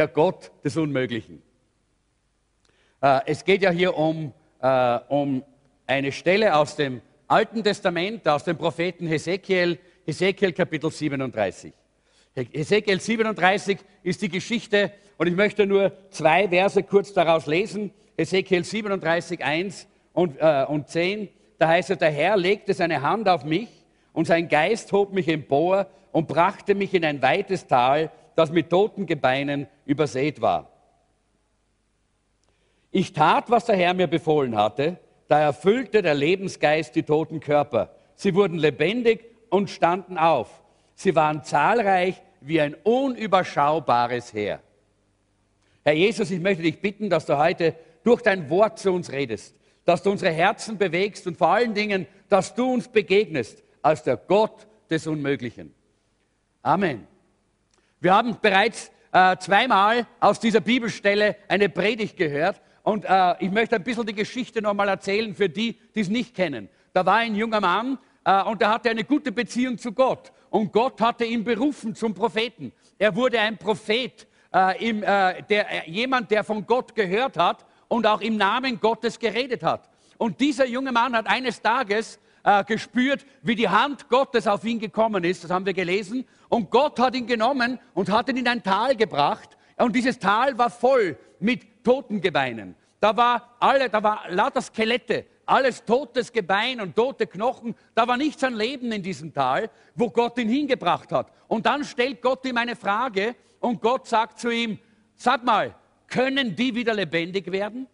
der Gott des Unmöglichen. Äh, es geht ja hier um, äh, um eine Stelle aus dem Alten Testament, aus dem Propheten Hesekiel, Hesekiel Kapitel 37. Hesekiel 37 ist die Geschichte, und ich möchte nur zwei Verse kurz daraus lesen. Hesekiel 37, 1 und, äh, und 10. Da heißt es, der Herr legte seine Hand auf mich und sein Geist hob mich empor und brachte mich in ein weites Tal, das mit toten Gebeinen übersät war. Ich tat, was der Herr mir befohlen hatte, da erfüllte der Lebensgeist die toten Körper. Sie wurden lebendig und standen auf. Sie waren zahlreich wie ein unüberschaubares Heer. Herr Jesus, ich möchte dich bitten, dass du heute durch dein Wort zu uns redest, dass du unsere Herzen bewegst und vor allen Dingen, dass du uns begegnest als der Gott des Unmöglichen. Amen. Wir haben bereits äh, zweimal aus dieser Bibelstelle eine Predigt gehört und äh, ich möchte ein bisschen die Geschichte nochmal erzählen für die, die es nicht kennen. Da war ein junger Mann äh, und der hatte eine gute Beziehung zu Gott und Gott hatte ihn berufen zum Propheten. Er wurde ein Prophet, äh, im, äh, der, äh, jemand, der von Gott gehört hat und auch im Namen Gottes geredet hat. Und dieser junge Mann hat eines Tages äh, gespürt, wie die Hand Gottes auf ihn gekommen ist. Das haben wir gelesen. Und Gott hat ihn genommen und hat ihn in ein Tal gebracht. Und dieses Tal war voll mit Totengebeinen. Da war alle, da war lauter Skelette, alles totes Gebein und tote Knochen. Da war nichts an Leben in diesem Tal, wo Gott ihn hingebracht hat. Und dann stellt Gott ihm eine Frage und Gott sagt zu ihm, sag mal, können die wieder lebendig werden?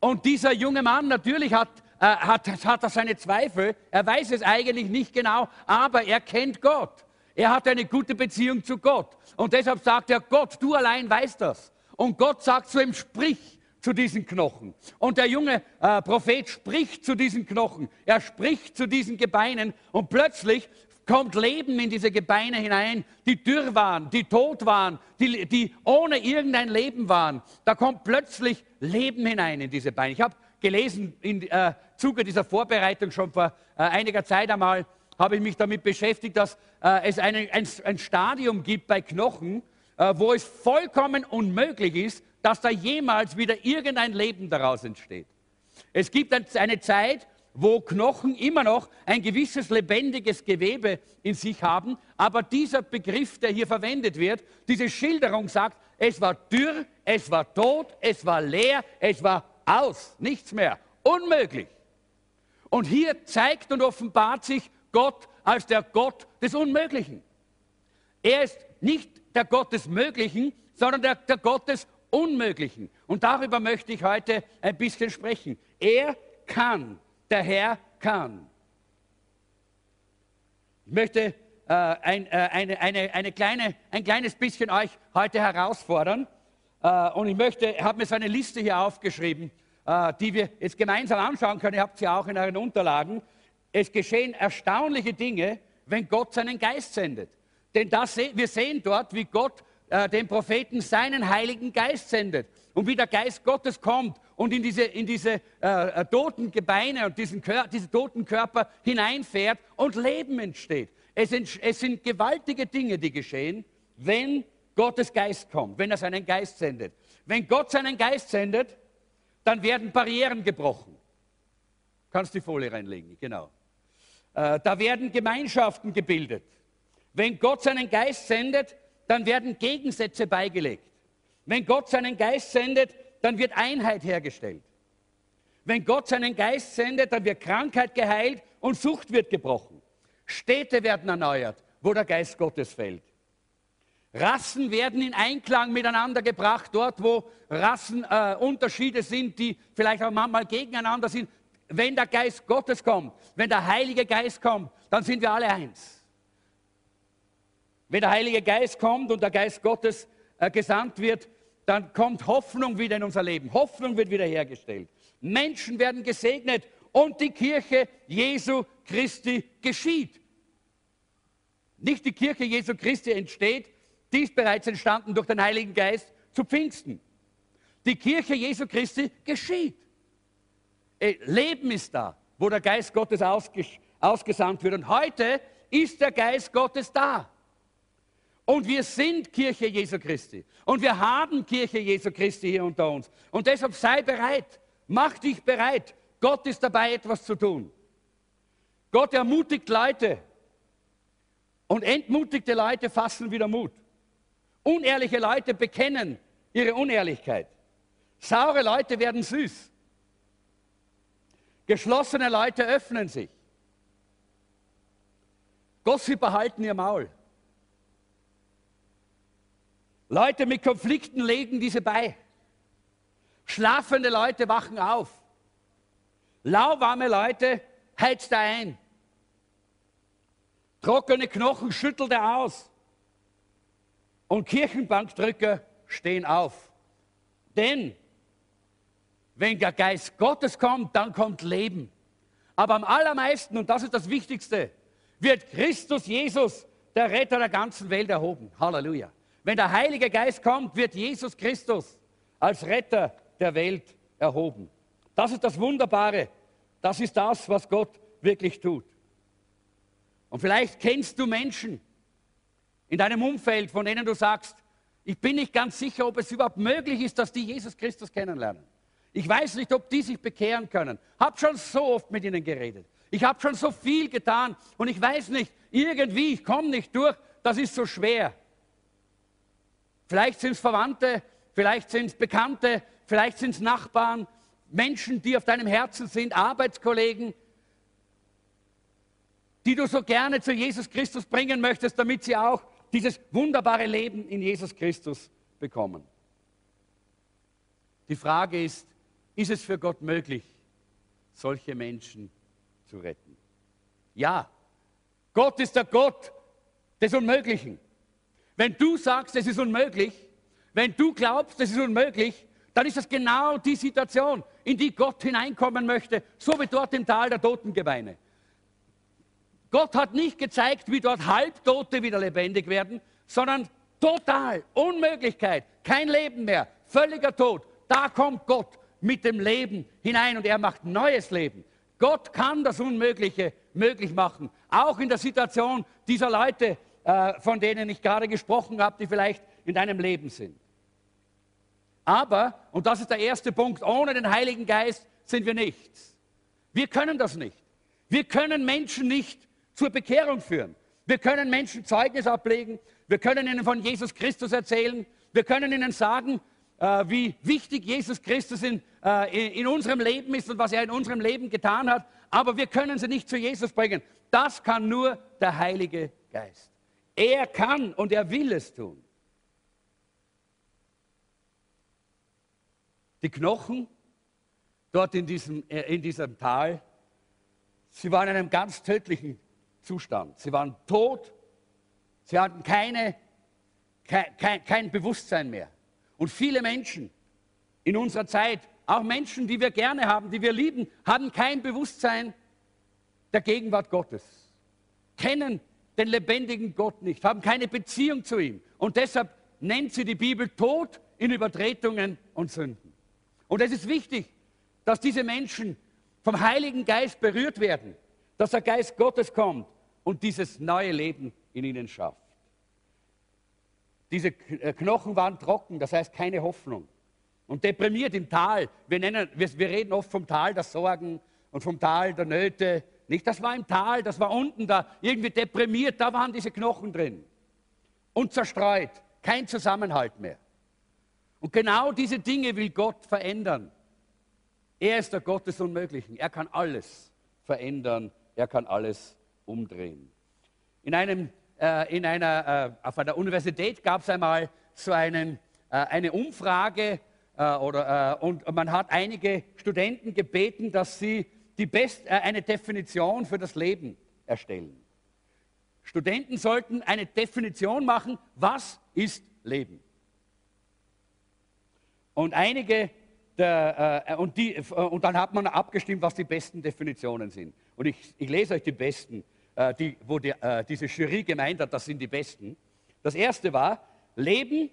Und dieser junge Mann natürlich hat äh, hat, hat er seine Zweifel. Er weiß es eigentlich nicht genau, aber er kennt Gott. Er hat eine gute Beziehung zu Gott. Und deshalb sagt er, Gott, du allein weißt das. Und Gott sagt zu ihm, sprich zu diesen Knochen. Und der junge äh, Prophet spricht zu diesen Knochen. Er spricht zu diesen Gebeinen und plötzlich kommt Leben in diese Gebeine hinein, die dürr waren, die tot waren, die, die ohne irgendein Leben waren. Da kommt plötzlich Leben hinein in diese Beine. Ich habe gelesen im äh, Zuge dieser Vorbereitung schon vor äh, einiger Zeit einmal, habe ich mich damit beschäftigt, dass äh, es eine, ein, ein, Stadium gibt bei Knochen, äh, wo es vollkommen unmöglich ist, dass da jemals wieder irgendein Leben daraus entsteht. Es gibt eine Zeit, wo Knochen immer noch ein gewisses lebendiges Gewebe in sich haben, aber dieser Begriff, der hier verwendet wird, diese Schilderung sagt, es war dürr, es war tot, es war leer, es war aus, nichts mehr, unmöglich. Und hier zeigt und offenbart sich Gott als der Gott des Unmöglichen. Er ist nicht der Gott des Möglichen, sondern der, der Gott des Unmöglichen. Und darüber möchte ich heute ein bisschen sprechen. Er kann, der Herr kann. Ich möchte äh, ein, äh, eine, eine, eine kleine, ein kleines bisschen euch heute herausfordern. Äh, und ich möchte, habe mir so eine Liste hier aufgeschrieben, äh, die wir jetzt gemeinsam anschauen können. Ihr habt sie auch in euren Unterlagen. Es geschehen erstaunliche Dinge, wenn Gott seinen Geist sendet. Denn das, wir sehen dort, wie Gott äh, dem Propheten seinen Heiligen Geist sendet. Und wie der Geist Gottes kommt und in diese, in diese äh, toten Gebeine und diesen Kör diese toten Körper hineinfährt und Leben entsteht. Es, ent es sind gewaltige Dinge, die geschehen, wenn Gottes Geist kommt, wenn er seinen Geist sendet. Wenn Gott seinen Geist sendet, dann werden Barrieren gebrochen. Kannst die Folie reinlegen, genau. Äh, da werden Gemeinschaften gebildet. Wenn Gott seinen Geist sendet, dann werden Gegensätze beigelegt. Wenn Gott seinen Geist sendet, dann wird Einheit hergestellt. Wenn Gott seinen Geist sendet, dann wird Krankheit geheilt und Sucht wird gebrochen. Städte werden erneuert, wo der Geist Gottes fällt. Rassen werden in Einklang miteinander gebracht, dort wo Rassenunterschiede äh, sind, die vielleicht auch manchmal gegeneinander sind. Wenn der Geist Gottes kommt, wenn der Heilige Geist kommt, dann sind wir alle eins. Wenn der Heilige Geist kommt und der Geist Gottes äh, gesandt wird, dann kommt Hoffnung wieder in unser Leben. Hoffnung wird wiederhergestellt. Menschen werden gesegnet und die Kirche Jesu Christi geschieht. Nicht die Kirche Jesu Christi entsteht, die ist bereits entstanden durch den Heiligen Geist zu Pfingsten. Die Kirche Jesu Christi geschieht. Äh, Leben ist da, wo der Geist Gottes ausges ausgesandt wird. Und heute ist der Geist Gottes da. Und wir sind Kirche Jesu Christi. Und wir haben Kirche Jesu Christi hier unter uns. Und deshalb sei bereit. Mach dich bereit. Gott ist dabei, etwas zu tun. Gott ermutigt Leute. Und entmutigte Leute fassen wieder Mut. Unehrliche Leute bekennen ihre Unehrlichkeit. Saure Leute werden süß. Geschlossene Leute öffnen sich. Gossiper halten ihr Maul. Leute mit Konflikten legen diese bei. Schlafende Leute wachen auf. Lauwarme Leute heizt er ein. Trockene Knochen schüttelt er aus. Und Kirchenbankdrücker stehen auf. Denn wenn der Geist Gottes kommt, dann kommt Leben. Aber am allermeisten, und das ist das Wichtigste, wird Christus Jesus, der Retter der ganzen Welt, erhoben. Halleluja. Wenn der Heilige Geist kommt, wird Jesus Christus als Retter der Welt erhoben. Das ist das Wunderbare. Das ist das, was Gott wirklich tut. Und vielleicht kennst du Menschen in deinem Umfeld, von denen du sagst, ich bin nicht ganz sicher, ob es überhaupt möglich ist, dass die Jesus Christus kennenlernen. Ich weiß nicht, ob die sich bekehren können. Hab schon so oft mit ihnen geredet. Ich habe schon so viel getan und ich weiß nicht, irgendwie, ich komme nicht durch, das ist so schwer. Vielleicht sind es Verwandte, vielleicht sind es Bekannte, vielleicht sind es Nachbarn, Menschen, die auf deinem Herzen sind, Arbeitskollegen, die du so gerne zu Jesus Christus bringen möchtest, damit sie auch dieses wunderbare Leben in Jesus Christus bekommen. Die Frage ist, ist es für Gott möglich, solche Menschen zu retten? Ja, Gott ist der Gott des Unmöglichen. Wenn du sagst, es ist unmöglich, wenn du glaubst, es ist unmöglich, dann ist das genau die Situation, in die Gott hineinkommen möchte, so wie dort im Tal der Totengebeine. Gott hat nicht gezeigt, wie dort Halbtote wieder lebendig werden, sondern total Unmöglichkeit, kein Leben mehr, völliger Tod. Da kommt Gott mit dem Leben hinein und er macht neues Leben. Gott kann das Unmögliche möglich machen, auch in der Situation dieser Leute, äh, von denen ich gerade gesprochen habe, die vielleicht in deinem Leben sind. Aber, und das ist der erste Punkt, ohne den Heiligen Geist sind wir nichts. Wir können das nicht. Wir können Menschen nicht zur Bekehrung führen. Wir können Menschen Zeugnis ablegen. Wir können ihnen von Jesus Christus erzählen. Wir können ihnen sagen, äh, wie wichtig Jesus Christus in, äh, in unserem Leben ist und was er in unserem Leben getan hat. Aber wir können sie nicht zu Jesus bringen. Das kann nur der Heilige Geist. Er kann und er will es tun. Die Knochen dort in diesem, äh, in diesem Tal, sie waren in einem ganz tödlichen Zustand. Sie waren tot, sie hatten keine, kein, kein Bewusstsein mehr. Und viele Menschen in unserer Zeit, auch Menschen, die wir gerne haben, die wir lieben, haben kein Bewusstsein der Gegenwart Gottes, kennen den lebendigen Gott nicht, haben keine Beziehung zu ihm. Und deshalb nennt sie die Bibel Tod in Übertretungen und Sünden. Und es ist wichtig, dass diese Menschen vom Heiligen Geist berührt werden, dass der Geist Gottes kommt und dieses neue Leben in ihnen schafft. Diese äh, Knochen waren trocken, das heißt keine Hoffnung. Und deprimiert im Tal. Wir, nennen, wir, wir reden oft vom Tal der Sorgen und vom Tal der Nöte, nicht, das war im Tal, das war unten da, irgendwie deprimiert, da waren diese Knochen drin. Und zerstreut, kein Zusammenhalt mehr. Und genau diese Dinge will Gott verändern. Er ist der Gott des Unmöglichen. Er kann alles verändern. Er kann alles umdrehen. In, einem, äh, in einer, äh, auf einer Universität gab es einmal so einen, äh, eine Umfrage äh, oder, äh, und man hat einige Studenten gebeten, dass sie die Best, äh, eine Definition für das Leben erstellen. Studenten sollten eine Definition machen, was ist Leben. Und einige der, äh, und, die, und, dann hat man abgestimmt, was die besten Definitionen sind. Und ich, ich lese euch die besten, äh, die, wo die, äh, diese Jury gemeint hat, das sind die besten. Das erste war, Leben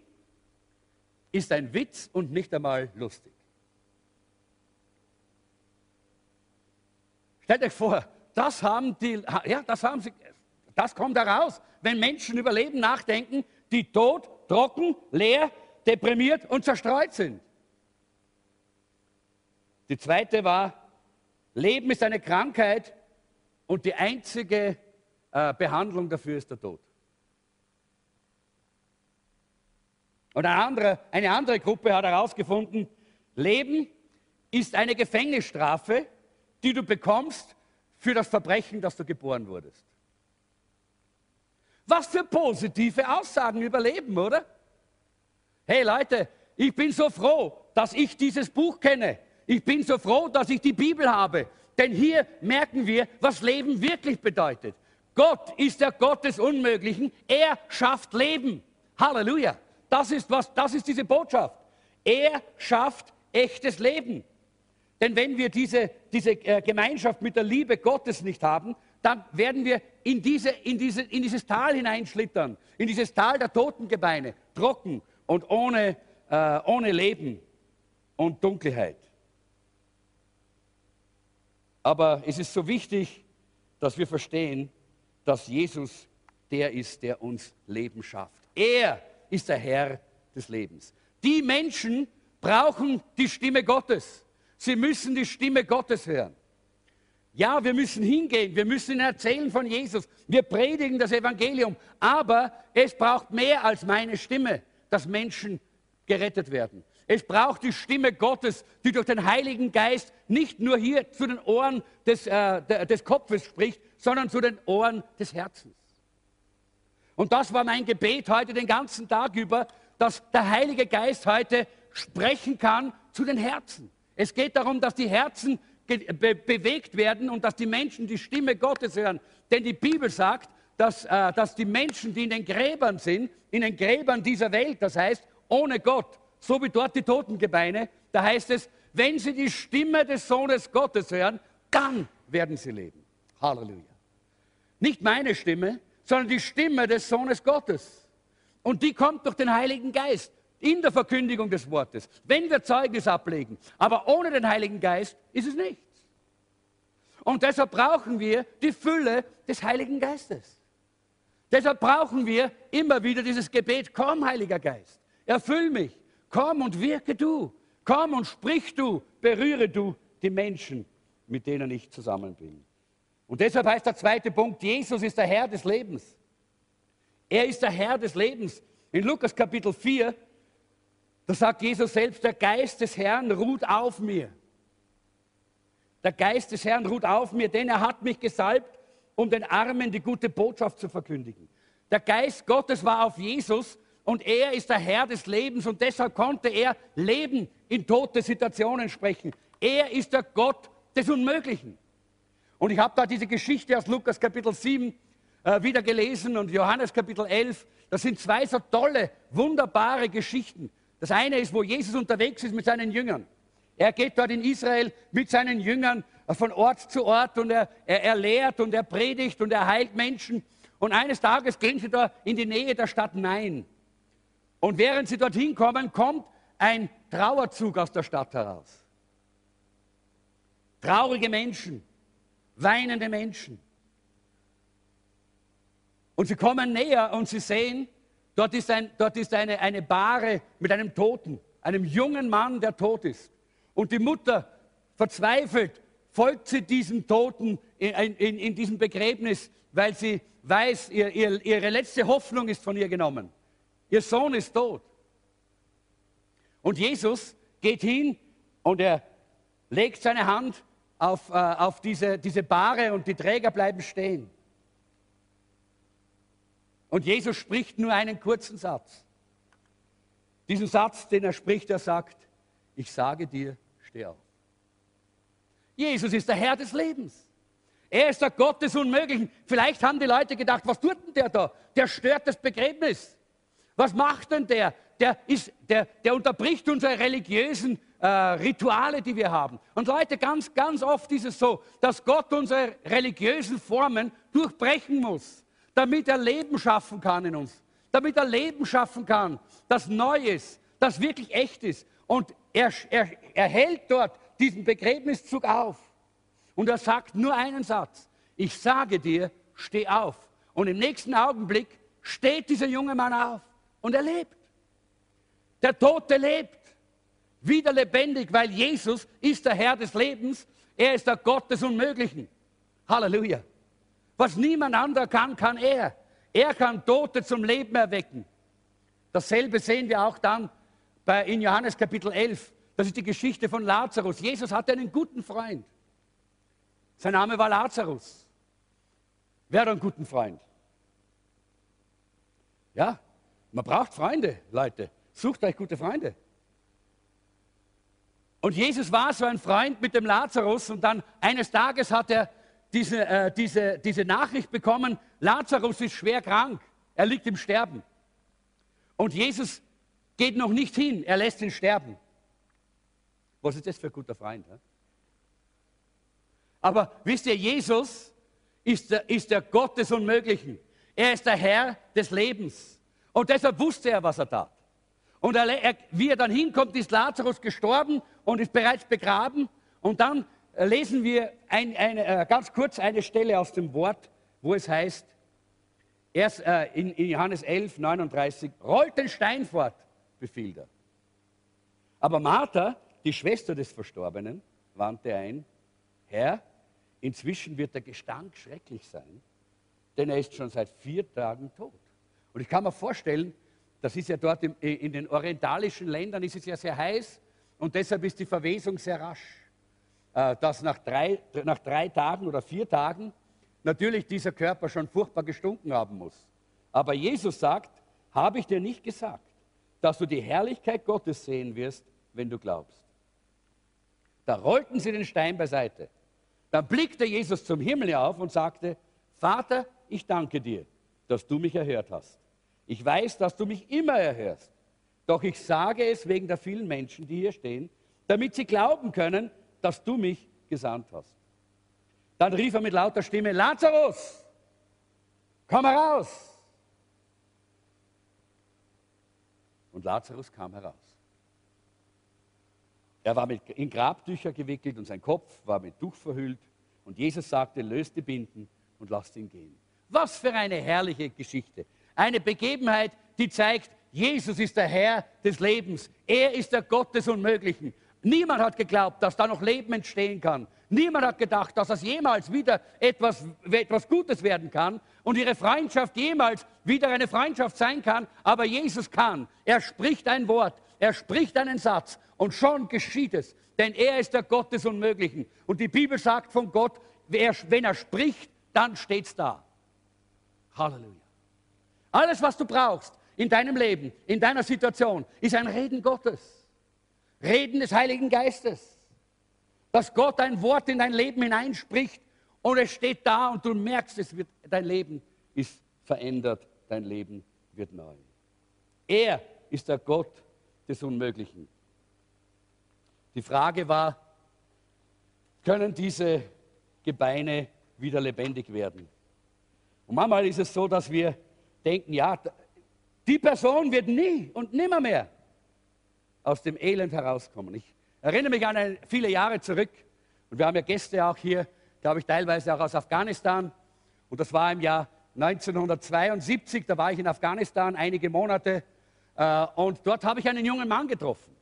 ist ein Witz und nicht einmal lustig. Stellt euch vor, das haben die, ja, das haben sie, das kommt heraus. Wenn Menschen über Leben nachdenken, die tot, trocken, leer, deprimiert und zerstreut sind. Die zweite war, Leben ist eine Krankheit und die einzige äh, Behandlung dafür ist der Tod. Und eine andere, eine andere Gruppe hat herausgefunden, Leben ist eine Gefängnisstrafe, die du bekommst für das Verbrechen, das du geboren wurdest. Was für positive Aussagen über Leben, oder? Hey Leute, ich bin so froh, dass ich dieses Buch kenne. Ich bin so froh, dass ich die Bibel habe. Denn hier merken wir, was Leben wirklich bedeutet. Gott ist der Gott des Unmöglichen. Er schafft Leben. Halleluja. Das ist, was, das ist diese Botschaft. Er schafft echtes Leben. Denn wenn wir diese, diese äh, Gemeinschaft mit der Liebe Gottes nicht haben, dann werden wir in, diese, in, diese, in dieses Tal hineinschlittern, in dieses Tal der Totengebeine, trocken und ohne, äh, ohne Leben und Dunkelheit. Aber es ist so wichtig, dass wir verstehen, dass Jesus der ist, der uns Leben schafft. Er ist der Herr des Lebens. Die Menschen brauchen die Stimme Gottes. Sie müssen die Stimme Gottes hören. Ja, wir müssen hingehen, wir müssen erzählen von Jesus, wir predigen das Evangelium, aber es braucht mehr als meine Stimme, dass Menschen gerettet werden. Es braucht die Stimme Gottes, die durch den Heiligen Geist nicht nur hier zu den Ohren des, äh, des Kopfes spricht, sondern zu den Ohren des Herzens. Und das war mein Gebet heute den ganzen Tag über, dass der Heilige Geist heute sprechen kann zu den Herzen. Es geht darum, dass die Herzen be bewegt werden und dass die Menschen die Stimme Gottes hören. Denn die Bibel sagt, dass, äh, dass die Menschen, die in den Gräbern sind, in den Gräbern dieser Welt, das heißt ohne Gott, so wie dort die Totengebeine, da heißt es, wenn sie die Stimme des Sohnes Gottes hören, dann werden sie leben. Halleluja. Nicht meine Stimme, sondern die Stimme des Sohnes Gottes. Und die kommt durch den Heiligen Geist in der Verkündigung des Wortes, wenn wir Zeugnis ablegen. Aber ohne den Heiligen Geist ist es nichts. Und deshalb brauchen wir die Fülle des Heiligen Geistes. Deshalb brauchen wir immer wieder dieses Gebet, komm Heiliger Geist, erfüll mich, komm und wirke du, komm und sprich du, berühre du die Menschen, mit denen ich zusammen bin. Und deshalb heißt der zweite Punkt, Jesus ist der Herr des Lebens. Er ist der Herr des Lebens. In Lukas Kapitel 4 da sagt Jesus selbst, der Geist des Herrn ruht auf mir. Der Geist des Herrn ruht auf mir, denn er hat mich gesalbt, um den Armen die gute Botschaft zu verkündigen. Der Geist Gottes war auf Jesus und er ist der Herr des Lebens und deshalb konnte er Leben in tote Situationen sprechen. Er ist der Gott des Unmöglichen. Und ich habe da diese Geschichte aus Lukas Kapitel 7 äh, wieder gelesen und Johannes Kapitel 11. Das sind zwei so tolle, wunderbare Geschichten. Das eine ist, wo Jesus unterwegs ist mit seinen Jüngern. Er geht dort in Israel mit seinen Jüngern von Ort zu Ort und er, er, er lehrt und er predigt und er heilt Menschen. Und eines Tages gehen sie da in die Nähe der Stadt Nein. Und während sie dorthin kommen, kommt ein Trauerzug aus der Stadt heraus. Traurige Menschen, weinende Menschen. Und sie kommen näher und sie sehen, Dort ist, ein, dort ist eine, eine Bahre mit einem Toten, einem jungen Mann, der tot ist. Und die Mutter verzweifelt, folgt sie diesem Toten in, in, in diesem Begräbnis, weil sie weiß, ihr, ihr, ihre letzte Hoffnung ist von ihr genommen. Ihr Sohn ist tot. Und Jesus geht hin und er legt seine Hand auf, äh, auf diese, diese Bahre und die Träger bleiben stehen. Und Jesus spricht nur einen kurzen Satz. Diesen Satz, den er spricht, er sagt, ich sage dir, steh auf. Jesus ist der Herr des Lebens. Er ist der Gott des Unmöglichen. Vielleicht haben die Leute gedacht, was tut denn der da? Der stört das Begräbnis. Was macht denn der? Der, ist, der, der unterbricht unsere religiösen äh, Rituale, die wir haben. Und Leute, ganz, ganz oft ist es so, dass Gott unsere religiösen Formen durchbrechen muss damit er Leben schaffen kann in uns, damit er Leben schaffen kann, das neu ist, das wirklich echt ist. Und er, er, er hält dort diesen Begräbniszug auf. Und er sagt nur einen Satz. Ich sage dir, steh auf. Und im nächsten Augenblick steht dieser junge Mann auf. Und er lebt. Der Tote lebt. Wieder lebendig, weil Jesus ist der Herr des Lebens. Er ist der Gott des Unmöglichen. Halleluja. Was niemand anderer kann, kann er. Er kann Tote zum Leben erwecken. Dasselbe sehen wir auch dann bei, in Johannes Kapitel 11. Das ist die Geschichte von Lazarus. Jesus hatte einen guten Freund. Sein Name war Lazarus. Wer hat einen guten Freund? Ja, man braucht Freunde, Leute. Sucht euch gute Freunde. Und Jesus war so ein Freund mit dem Lazarus und dann eines Tages hat er diese, äh, diese, diese Nachricht bekommen, Lazarus ist schwer krank, er liegt im Sterben. Und Jesus geht noch nicht hin, er lässt ihn sterben. Was ist das für ein guter Freund? He? Aber wisst ihr, Jesus ist der, ist der Gott des Unmöglichen. Er ist der Herr des Lebens. Und deshalb wusste er, was er tat. Und er, er, wie er dann hinkommt, ist Lazarus gestorben und ist bereits begraben. Und dann äh, lesen wir ein, eine, äh, ganz kurz eine Stelle aus dem Wort, wo es heißt, erst äh, in, in Johannes 11, 39, rollt den Stein fort, befiehlt er. Aber Martha, die Schwester des Verstorbenen, wandte ein, Herr, inzwischen wird der Gestank schrecklich sein, denn er ist schon seit vier Tagen tot. Und ich kann mir vorstellen, das ist ja dort im, in den orientalischen Ländern ist es ja sehr heiß und deshalb ist die Verwesung sehr rasch. Äh, dass nach drei, nach drei Tagen oder vier Tagen natürlich dieser Körper schon furchtbar gestunken haben muss. Aber Jesus sagt, habe ich dir nicht gesagt, dass du die Herrlichkeit Gottes sehen wirst, wenn du glaubst. Da rollten sie den Stein beiseite. Dann blickte Jesus zum Himmel auf und sagte, Vater, ich danke dir, dass du mich erhört hast. Ich weiß, dass du mich immer erhörst. Doch ich sage es wegen der vielen Menschen, die hier stehen, damit sie glauben können, dass du mich gesandt hast. Dann rief er mit lauter Stimme, Lazarus, komm heraus. Und Lazarus kam heraus. Er war mit, in Grabtücher gewickelt und sein Kopf war mit Tuch verhüllt. Und Jesus sagte, löst die Binden und lasst ihn gehen. Was für eine herrliche Geschichte. Eine Begebenheit, die zeigt, Jesus ist der Herr des Lebens. Er ist der Gott des Unmöglichen. Niemand hat geglaubt, dass da noch Leben entstehen kann. Niemand hat gedacht, dass das jemals wieder etwas, etwas Gutes werden kann und ihre Freundschaft jemals wieder eine Freundschaft sein kann. Aber Jesus kann. Er spricht ein Wort, er spricht einen Satz und schon geschieht es. Denn er ist der Gott des Unmöglichen. Und die Bibel sagt von Gott, wenn er spricht, dann steht es da. Halleluja. Alles, was du brauchst in deinem Leben, in deiner Situation, ist ein Reden Gottes. Reden des Heiligen Geistes. Dass Gott ein Wort in dein Leben hineinspricht und es steht da und du merkst, es wird, dein Leben ist verändert, dein Leben wird neu. Er ist der Gott des Unmöglichen. Die Frage war, können diese Gebeine wieder lebendig werden? Und manchmal ist es so, dass wir denken, ja, die Person wird nie und nimmer mehr aus dem Elend herauskommen. Ich erinnere mich an eine, viele Jahre zurück und wir haben ja Gäste auch hier, glaube ich, teilweise auch aus Afghanistan. Und das war im Jahr 1972, da war ich in Afghanistan einige Monate äh, und dort habe ich einen jungen Mann getroffen.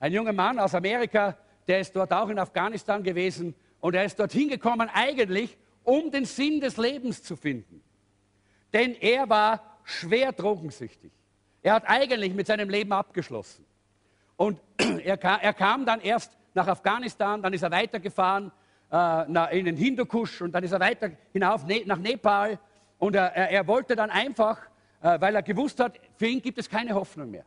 Ein junger Mann aus Amerika, der ist dort auch in Afghanistan gewesen und er ist dorthin gekommen eigentlich, um den Sinn des Lebens zu finden. Denn er war schwer drogensüchtig. Er hat eigentlich mit seinem Leben abgeschlossen. Und er kam, er kam dann erst nach Afghanistan, dann ist er weitergefahren äh, in den Hindukusch und dann ist er weiter hinauf ne, nach Nepal. Und er, er, wollte dann einfach, äh, weil er gewusst hat, für ihn gibt es keine Hoffnung mehr.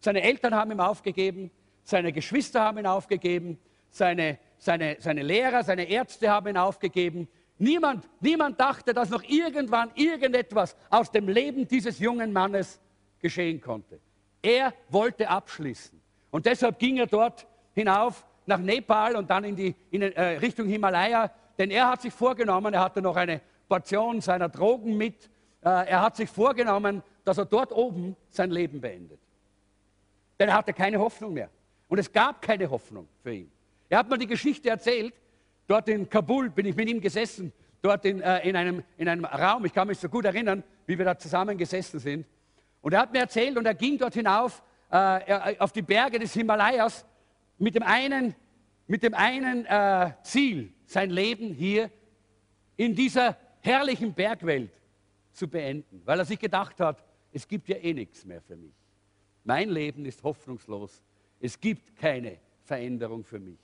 Seine Eltern haben ihm aufgegeben, seine Geschwister haben ihn aufgegeben, seine, seine, seine Lehrer, seine Ärzte haben ihn aufgegeben. Niemand, niemand dachte, dass noch irgendwann irgendetwas aus dem Leben dieses jungen Mannes geschehen konnte. Er wollte abschließen. Und deshalb ging er dort hinauf nach Nepal und dann in die in, äh, Richtung Himalaya, denn er hat sich vorgenommen, er hatte noch eine Portion seiner Drogen mit, äh, er hat sich vorgenommen, dass er dort oben sein Leben beendet. Denn er hatte keine Hoffnung mehr. Und es gab keine Hoffnung für ihn. Er hat mir die Geschichte erzählt, dort in Kabul bin ich mit ihm gesessen, dort in, äh, in, einem, in einem Raum, ich kann mich so gut erinnern, wie wir da zusammen gesessen sind. Und er hat mir erzählt, und er ging dort hinauf äh, auf die Berge des Himalayas mit dem einen, mit dem einen äh, Ziel, sein Leben hier in dieser herrlichen Bergwelt zu beenden, weil er sich gedacht hat, es gibt ja eh nichts mehr für mich. Mein Leben ist hoffnungslos. Es gibt keine Veränderung für mich.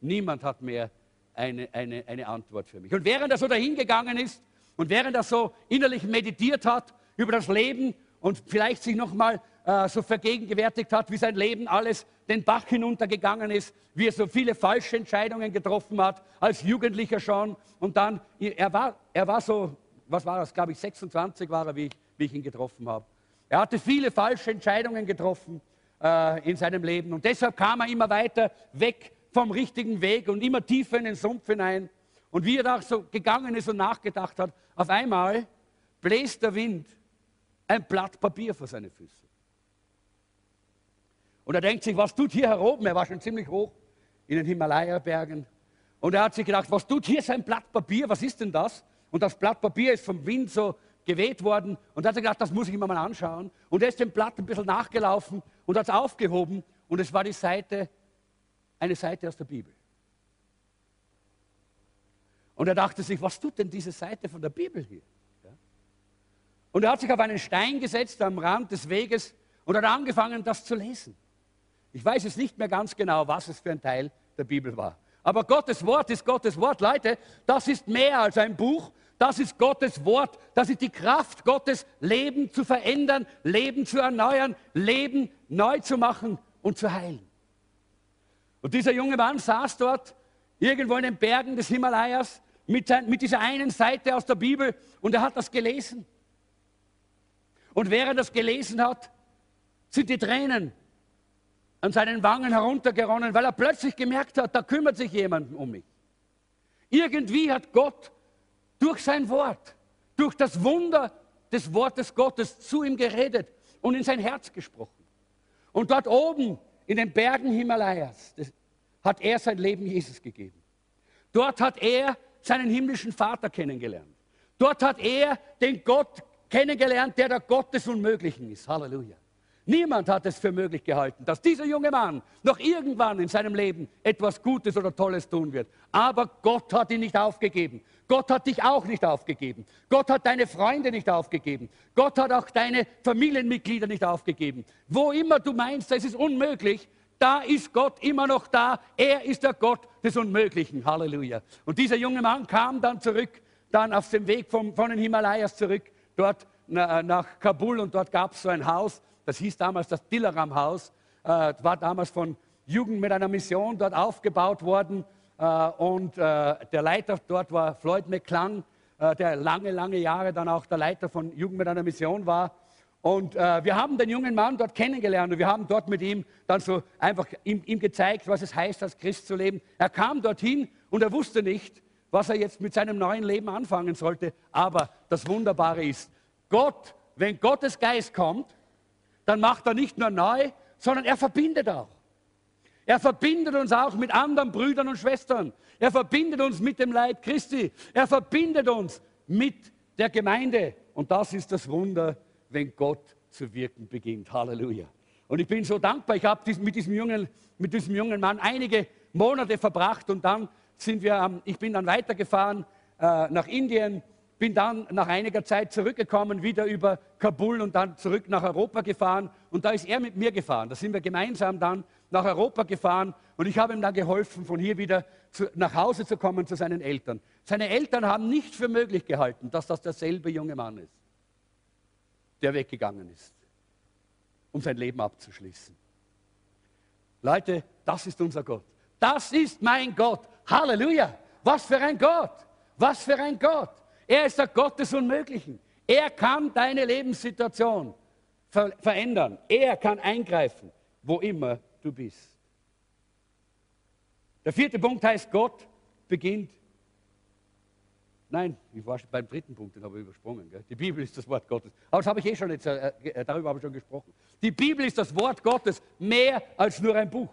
Niemand hat mehr eine, eine, eine Antwort für mich. Und während er so dahingegangen ist und während er so innerlich meditiert hat über das Leben und vielleicht sich nochmal äh, so vergegenwärtigt hat, wie sein Leben alles den Bach hinuntergegangen ist, wie er so viele falsche Entscheidungen getroffen hat, als Jugendlicher schon. Und dann, er war, er war so, was war das, glaube ich, 26 war er, wie ich, wie ich ihn getroffen habe. Er hatte viele falsche Entscheidungen getroffen äh, in seinem Leben und deshalb kam er immer weiter weg vom richtigen Weg und immer tiefer in den Sumpf hinein. Und wie er da so gegangen ist und nachgedacht hat, auf einmal bläst der Wind ein Blatt Papier vor seine Füße. Und er denkt sich, was tut hier heroben? Er war schon ziemlich hoch in den Himalaya-Bergen. Und er hat sich gedacht, was tut hier sein Blatt Papier? Was ist denn das? Und das Blatt Papier ist vom Wind so geweht worden. Und er hat sich gedacht, das muss ich mir mal anschauen. Und er ist dem Blatt ein bisschen nachgelaufen und hat es aufgehoben. Und es war die Seite, eine Seite aus der Bibel. Und er dachte sich, was tut denn diese Seite von der Bibel hier? Und er hat sich auf einen Stein gesetzt am Rand des Weges und hat angefangen, das zu lesen. Ich weiß jetzt nicht mehr ganz genau, was es für ein Teil der Bibel war. Aber Gottes Wort ist Gottes Wort. Leute, das ist mehr als ein Buch. Das ist Gottes Wort. Das ist die Kraft Gottes, Leben zu verändern, Leben zu erneuern, Leben neu zu machen und zu heilen. Und dieser junge Mann saß dort irgendwo in den Bergen des Himalayas mit, sein, mit dieser einen Seite aus der Bibel und er hat das gelesen. Und während er das gelesen hat, sind die Tränen an seinen Wangen heruntergeronnen, weil er plötzlich gemerkt hat, da kümmert sich jemand um mich. Irgendwie hat Gott durch sein Wort, durch das Wunder des Wortes Gottes zu ihm geredet und in sein Herz gesprochen. Und dort oben in den Bergen Himalayas hat er sein Leben Jesus gegeben. Dort hat er seinen himmlischen Vater kennengelernt. Dort hat er den Gott kennengelernt, der der Gott des Unmöglichen ist. Halleluja. Niemand hat es für möglich gehalten, dass dieser junge Mann noch irgendwann in seinem Leben etwas Gutes oder Tolles tun wird. Aber Gott hat ihn nicht aufgegeben. Gott hat dich auch nicht aufgegeben. Gott hat deine Freunde nicht aufgegeben. Gott hat auch deine Familienmitglieder nicht aufgegeben. Wo immer du meinst, es ist unmöglich, da ist Gott immer noch da. Er ist der Gott des Unmöglichen. Halleluja. Und dieser junge Mann kam dann zurück, dann auf dem Weg vom, von den Himalayas zurück dort nach Kabul und dort gab es so ein Haus, das hieß damals das Dillaram-Haus, äh, war damals von Jugend mit einer Mission dort aufgebaut worden äh, und äh, der Leiter dort war Floyd McClung, äh, der lange, lange Jahre dann auch der Leiter von Jugend mit einer Mission war. Und äh, wir haben den jungen Mann dort kennengelernt und wir haben dort mit ihm dann so einfach ihm, ihm gezeigt, was es heißt, als Christ zu leben. Er kam dorthin und er wusste nicht, was er jetzt mit seinem neuen Leben anfangen sollte. Aber das Wunderbare ist, Gott, wenn Gottes Geist kommt, dann macht er nicht nur neu, sondern er verbindet auch. Er verbindet uns auch mit anderen Brüdern und Schwestern. Er verbindet uns mit dem Leib Christi. Er verbindet uns mit der Gemeinde. Und das ist das Wunder, wenn Gott zu wirken beginnt. Halleluja. Und ich bin so dankbar. Ich habe mit, diesem jungen, mit diesem jungen Mann einige Monate verbracht und dann sind wir, ich bin dann weitergefahren äh, nach Indien, bin dann nach einiger Zeit zurückgekommen, wieder über Kabul und dann zurück nach Europa gefahren. Und da ist er mit mir gefahren. Da sind wir gemeinsam dann nach Europa gefahren und ich habe ihm dann geholfen, von hier wieder zu, nach Hause zu kommen zu seinen Eltern. Seine Eltern haben nicht für möglich gehalten, dass das derselbe junge Mann ist, der weggegangen ist, um sein Leben abzuschließen. Leute, das ist unser Gott. Das ist mein Gott. Halleluja! Was für ein Gott! Was für ein Gott! Er ist der Gott des Unmöglichen. Er kann deine Lebenssituation ver verändern. Er kann eingreifen, wo immer du bist. Der vierte Punkt heißt, Gott beginnt. Nein, ich war schon beim dritten Punkt, den habe ich übersprungen. Gell? Die Bibel ist das Wort Gottes. Aber das habe ich eh schon jetzt, äh, äh, darüber habe ich schon gesprochen. Die Bibel ist das Wort Gottes mehr als nur ein Buch.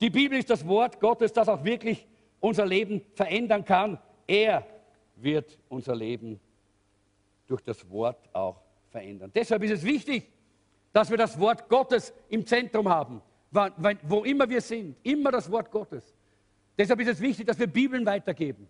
Die Bibel ist das Wort Gottes, das auch wirklich unser Leben verändern kann. Er wird unser Leben durch das Wort auch verändern. Deshalb ist es wichtig, dass wir das Wort Gottes im Zentrum haben, wo immer wir sind, immer das Wort Gottes. Deshalb ist es wichtig, dass wir Bibeln weitergeben,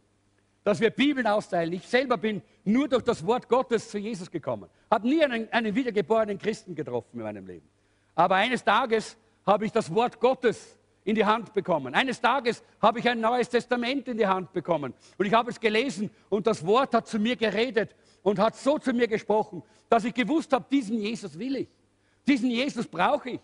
dass wir Bibeln austeilen. Ich selber bin nur durch das Wort Gottes zu Jesus gekommen, habe nie einen, einen wiedergeborenen Christen getroffen in meinem Leben. Aber eines Tages habe ich das Wort Gottes in die Hand bekommen. Eines Tages habe ich ein neues Testament in die Hand bekommen und ich habe es gelesen und das Wort hat zu mir geredet und hat so zu mir gesprochen, dass ich gewusst habe, diesen Jesus will ich. Diesen Jesus brauche ich.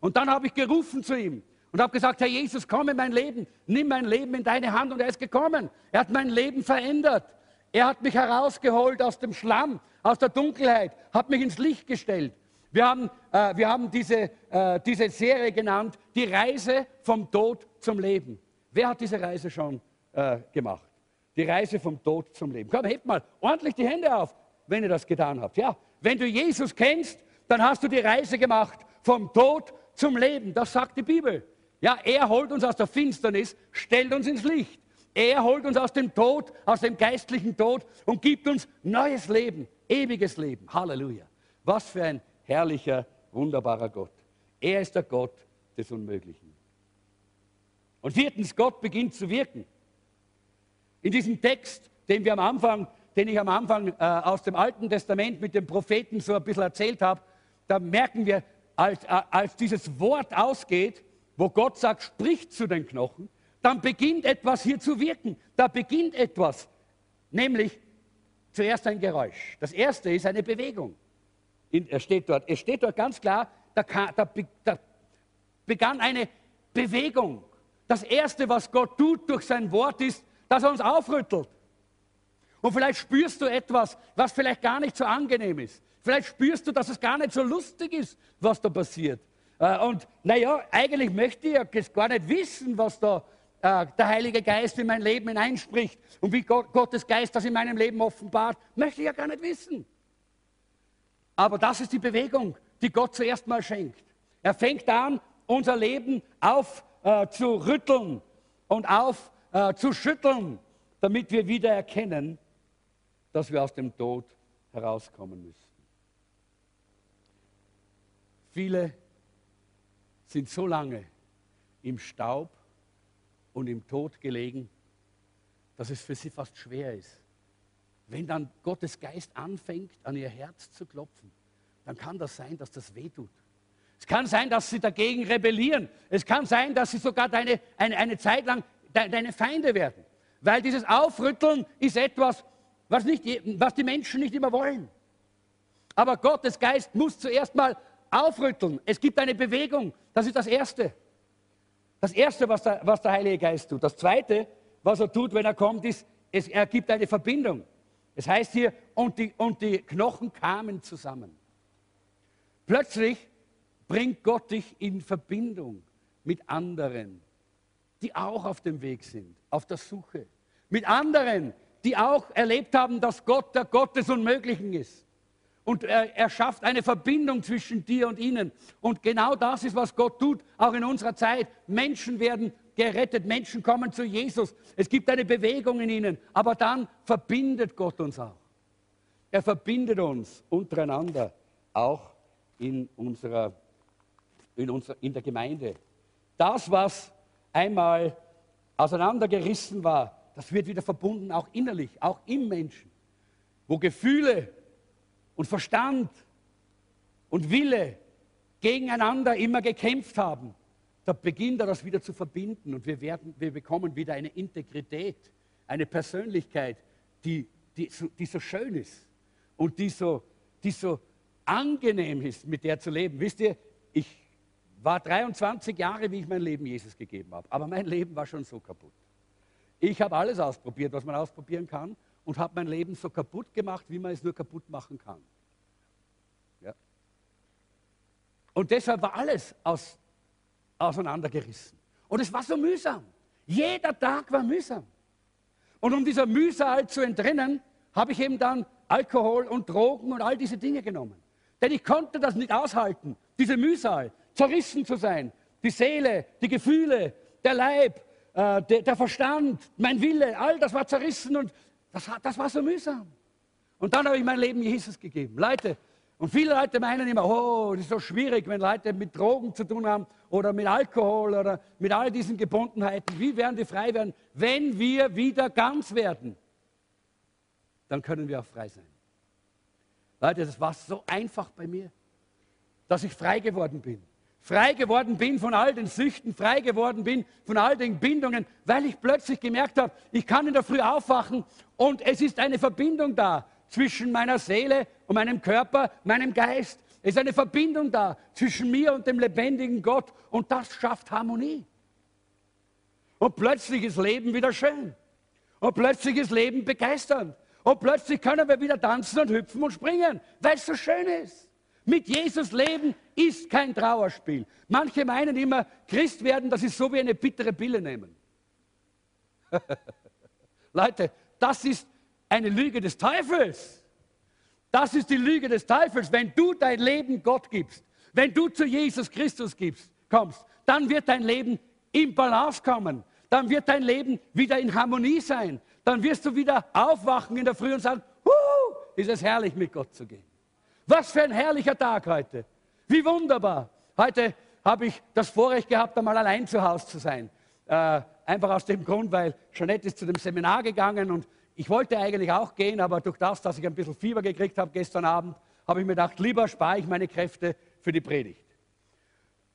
Und dann habe ich gerufen zu ihm und habe gesagt, Herr Jesus, komm in mein Leben, nimm mein Leben in deine Hand. Und er ist gekommen. Er hat mein Leben verändert. Er hat mich herausgeholt aus dem Schlamm, aus der Dunkelheit, hat mich ins Licht gestellt. Wir haben, äh, wir haben diese, äh, diese Serie genannt, die Reise vom Tod zum Leben. Wer hat diese Reise schon äh, gemacht? Die Reise vom Tod zum Leben. Komm, hebt mal ordentlich die Hände auf, wenn ihr das getan habt. Ja, wenn du Jesus kennst, dann hast du die Reise gemacht vom Tod zum Leben. Das sagt die Bibel. Ja, er holt uns aus der Finsternis, stellt uns ins Licht. Er holt uns aus dem Tod, aus dem geistlichen Tod und gibt uns neues Leben, ewiges Leben. Halleluja. Was für ein herrlicher, wunderbarer Gott. Er ist der Gott des Unmöglichen. Und viertens, Gott beginnt zu wirken. In diesem Text, den, wir am Anfang, den ich am Anfang äh, aus dem Alten Testament mit den Propheten so ein bisschen erzählt habe, da merken wir, als, äh, als dieses Wort ausgeht, wo Gott sagt, spricht zu den Knochen, dann beginnt etwas hier zu wirken. Da beginnt etwas, nämlich zuerst ein Geräusch. Das erste ist eine Bewegung. Er steht dort. Es steht dort ganz klar, da, da, da begann eine Bewegung. Das erste, was Gott tut durch sein Wort, ist, dass er uns aufrüttelt. Und vielleicht spürst du etwas, was vielleicht gar nicht so angenehm ist. Vielleicht spürst du, dass es gar nicht so lustig ist, was da passiert. Äh, und naja, eigentlich möchte ich ja gar nicht wissen, was da äh, der Heilige Geist in mein Leben hineinspricht und wie Gott, Gottes Geist das in meinem Leben offenbart. Möchte ich ja gar nicht wissen. Aber das ist die Bewegung, die Gott zuerst mal schenkt. Er fängt an, unser Leben aufzurütteln äh, und auf äh, damit wir wieder erkennen, dass wir aus dem Tod herauskommen müssen. Viele sind so lange im Staub und im Tod gelegen, dass es für sie fast schwer ist. Wenn dann Gottes Geist anfängt, an ihr Herz zu klopfen, dann kann das sein, dass das wehtut. Es kann sein, dass sie dagegen rebellieren. Es kann sein, dass sie sogar deine, eine, eine Zeit lang deine Feinde werden. Weil dieses Aufrütteln ist etwas, was, nicht, was die Menschen nicht immer wollen. Aber Gottes Geist muss zuerst mal aufrütteln. Es gibt eine Bewegung. Das ist das Erste. Das Erste, was der, was der Heilige Geist tut. Das Zweite, was er tut, wenn er kommt, ist, es, er gibt eine Verbindung. Es heißt hier, und die, und die Knochen kamen zusammen. Plötzlich bringt Gott dich in Verbindung mit anderen die auch auf dem Weg sind, auf der Suche. Mit anderen, die auch erlebt haben, dass Gott der Gott des Unmöglichen ist. Und er, er, schafft eine Verbindung zwischen dir und ihnen. Und genau das ist, was Gott tut, auch in unserer Zeit. Menschen werden gerettet, Menschen kommen zu Jesus. Es gibt eine Bewegung in ihnen, aber dann verbindet Gott uns auch. Er verbindet uns untereinander, auch in, unserer, in, unserer, in der Gemeinde. Das, was einmal auseinandergerissen war, das wird wieder verbunden, auch innerlich, auch im Menschen, wo Gefühle und Verstand und Wille gegeneinander immer gekämpft haben. Da beginnt er das wieder zu verbinden und wir, werden, wir bekommen wieder eine Integrität, eine Persönlichkeit, die, die, so, die so schön ist und die so, die so angenehm ist, mit der zu leben. Wisst ihr, ich war 23 Jahre, wie ich mein Leben Jesus gegeben habe. Aber mein Leben war schon so kaputt. Ich habe alles ausprobiert, was man ausprobieren kann und habe mein Leben so kaputt gemacht, wie man es nur kaputt machen kann. Ja. Und deshalb war alles aus, auseinandergerissen. Und es war so mühsam. Jeder Tag war mühsam. Und um dieser Mühsal zu entrinnen, habe ich eben dann Alkohol und Drogen und all diese Dinge genommen. Denn ich konnte das nicht aushalten, diese Mühsal zerrissen zu sein. Die Seele, die Gefühle, der Leib, äh, der, der, Verstand, mein Wille, all das war zerrissen und das, das war so mühsam. Und dann habe ich mein Leben Jesus gegeben. Leute, Und viele Leute meinen immer, oh, das ist so schwierig, wenn Leute mit Drogen zu tun haben oder mit Alkohol oder mit all diesen Gebundenheiten. Wie werden die frei werden? Wenn wir wieder ganz werden, dann können wir auch frei sein. Leute, das war so einfach bei mir, dass ich frei geworden bin. Frei geworden bin von all den Süchten, frei geworden bin von all den Bindungen, weil ich plötzlich gemerkt habe, ich kann in der Früh aufwachen und es ist eine Verbindung da zwischen meiner Seele und meinem Körper, meinem Geist. Es ist eine Verbindung da zwischen mir und dem lebendigen Gott und das schafft Harmonie. Und plötzlich ist Leben wieder schön. Und plötzlich ist Leben begeisternd. Und plötzlich können wir wieder tanzen und hüpfen und springen, weil es so schön ist. Mit Jesus leben ist kein Trauerspiel. Manche meinen immer, Christ werden, das ist so wie eine bittere Pille nehmen. Leute, das ist eine Lüge des Teufels. Das ist die Lüge des Teufels. Wenn du dein Leben Gott gibst, wenn du zu Jesus Christus gibst, kommst, dann wird dein Leben in Balance kommen. Dann wird dein Leben wieder in Harmonie sein. Dann wirst du wieder aufwachen in der Früh und sagen, Huhu, ist es herrlich, mit Gott zu gehen. Was für ein herrlicher Tag heute. Wie wunderbar. Heute habe ich das Vorrecht gehabt, einmal allein zu Hause zu sein. Äh, einfach aus dem Grund, weil Jeanette ist zu dem Seminar gegangen und ich wollte eigentlich auch gehen, aber durch das, dass ich ein bisschen Fieber gekriegt habe gestern Abend, habe ich mir gedacht, lieber spare ich meine Kräfte für die Predigt.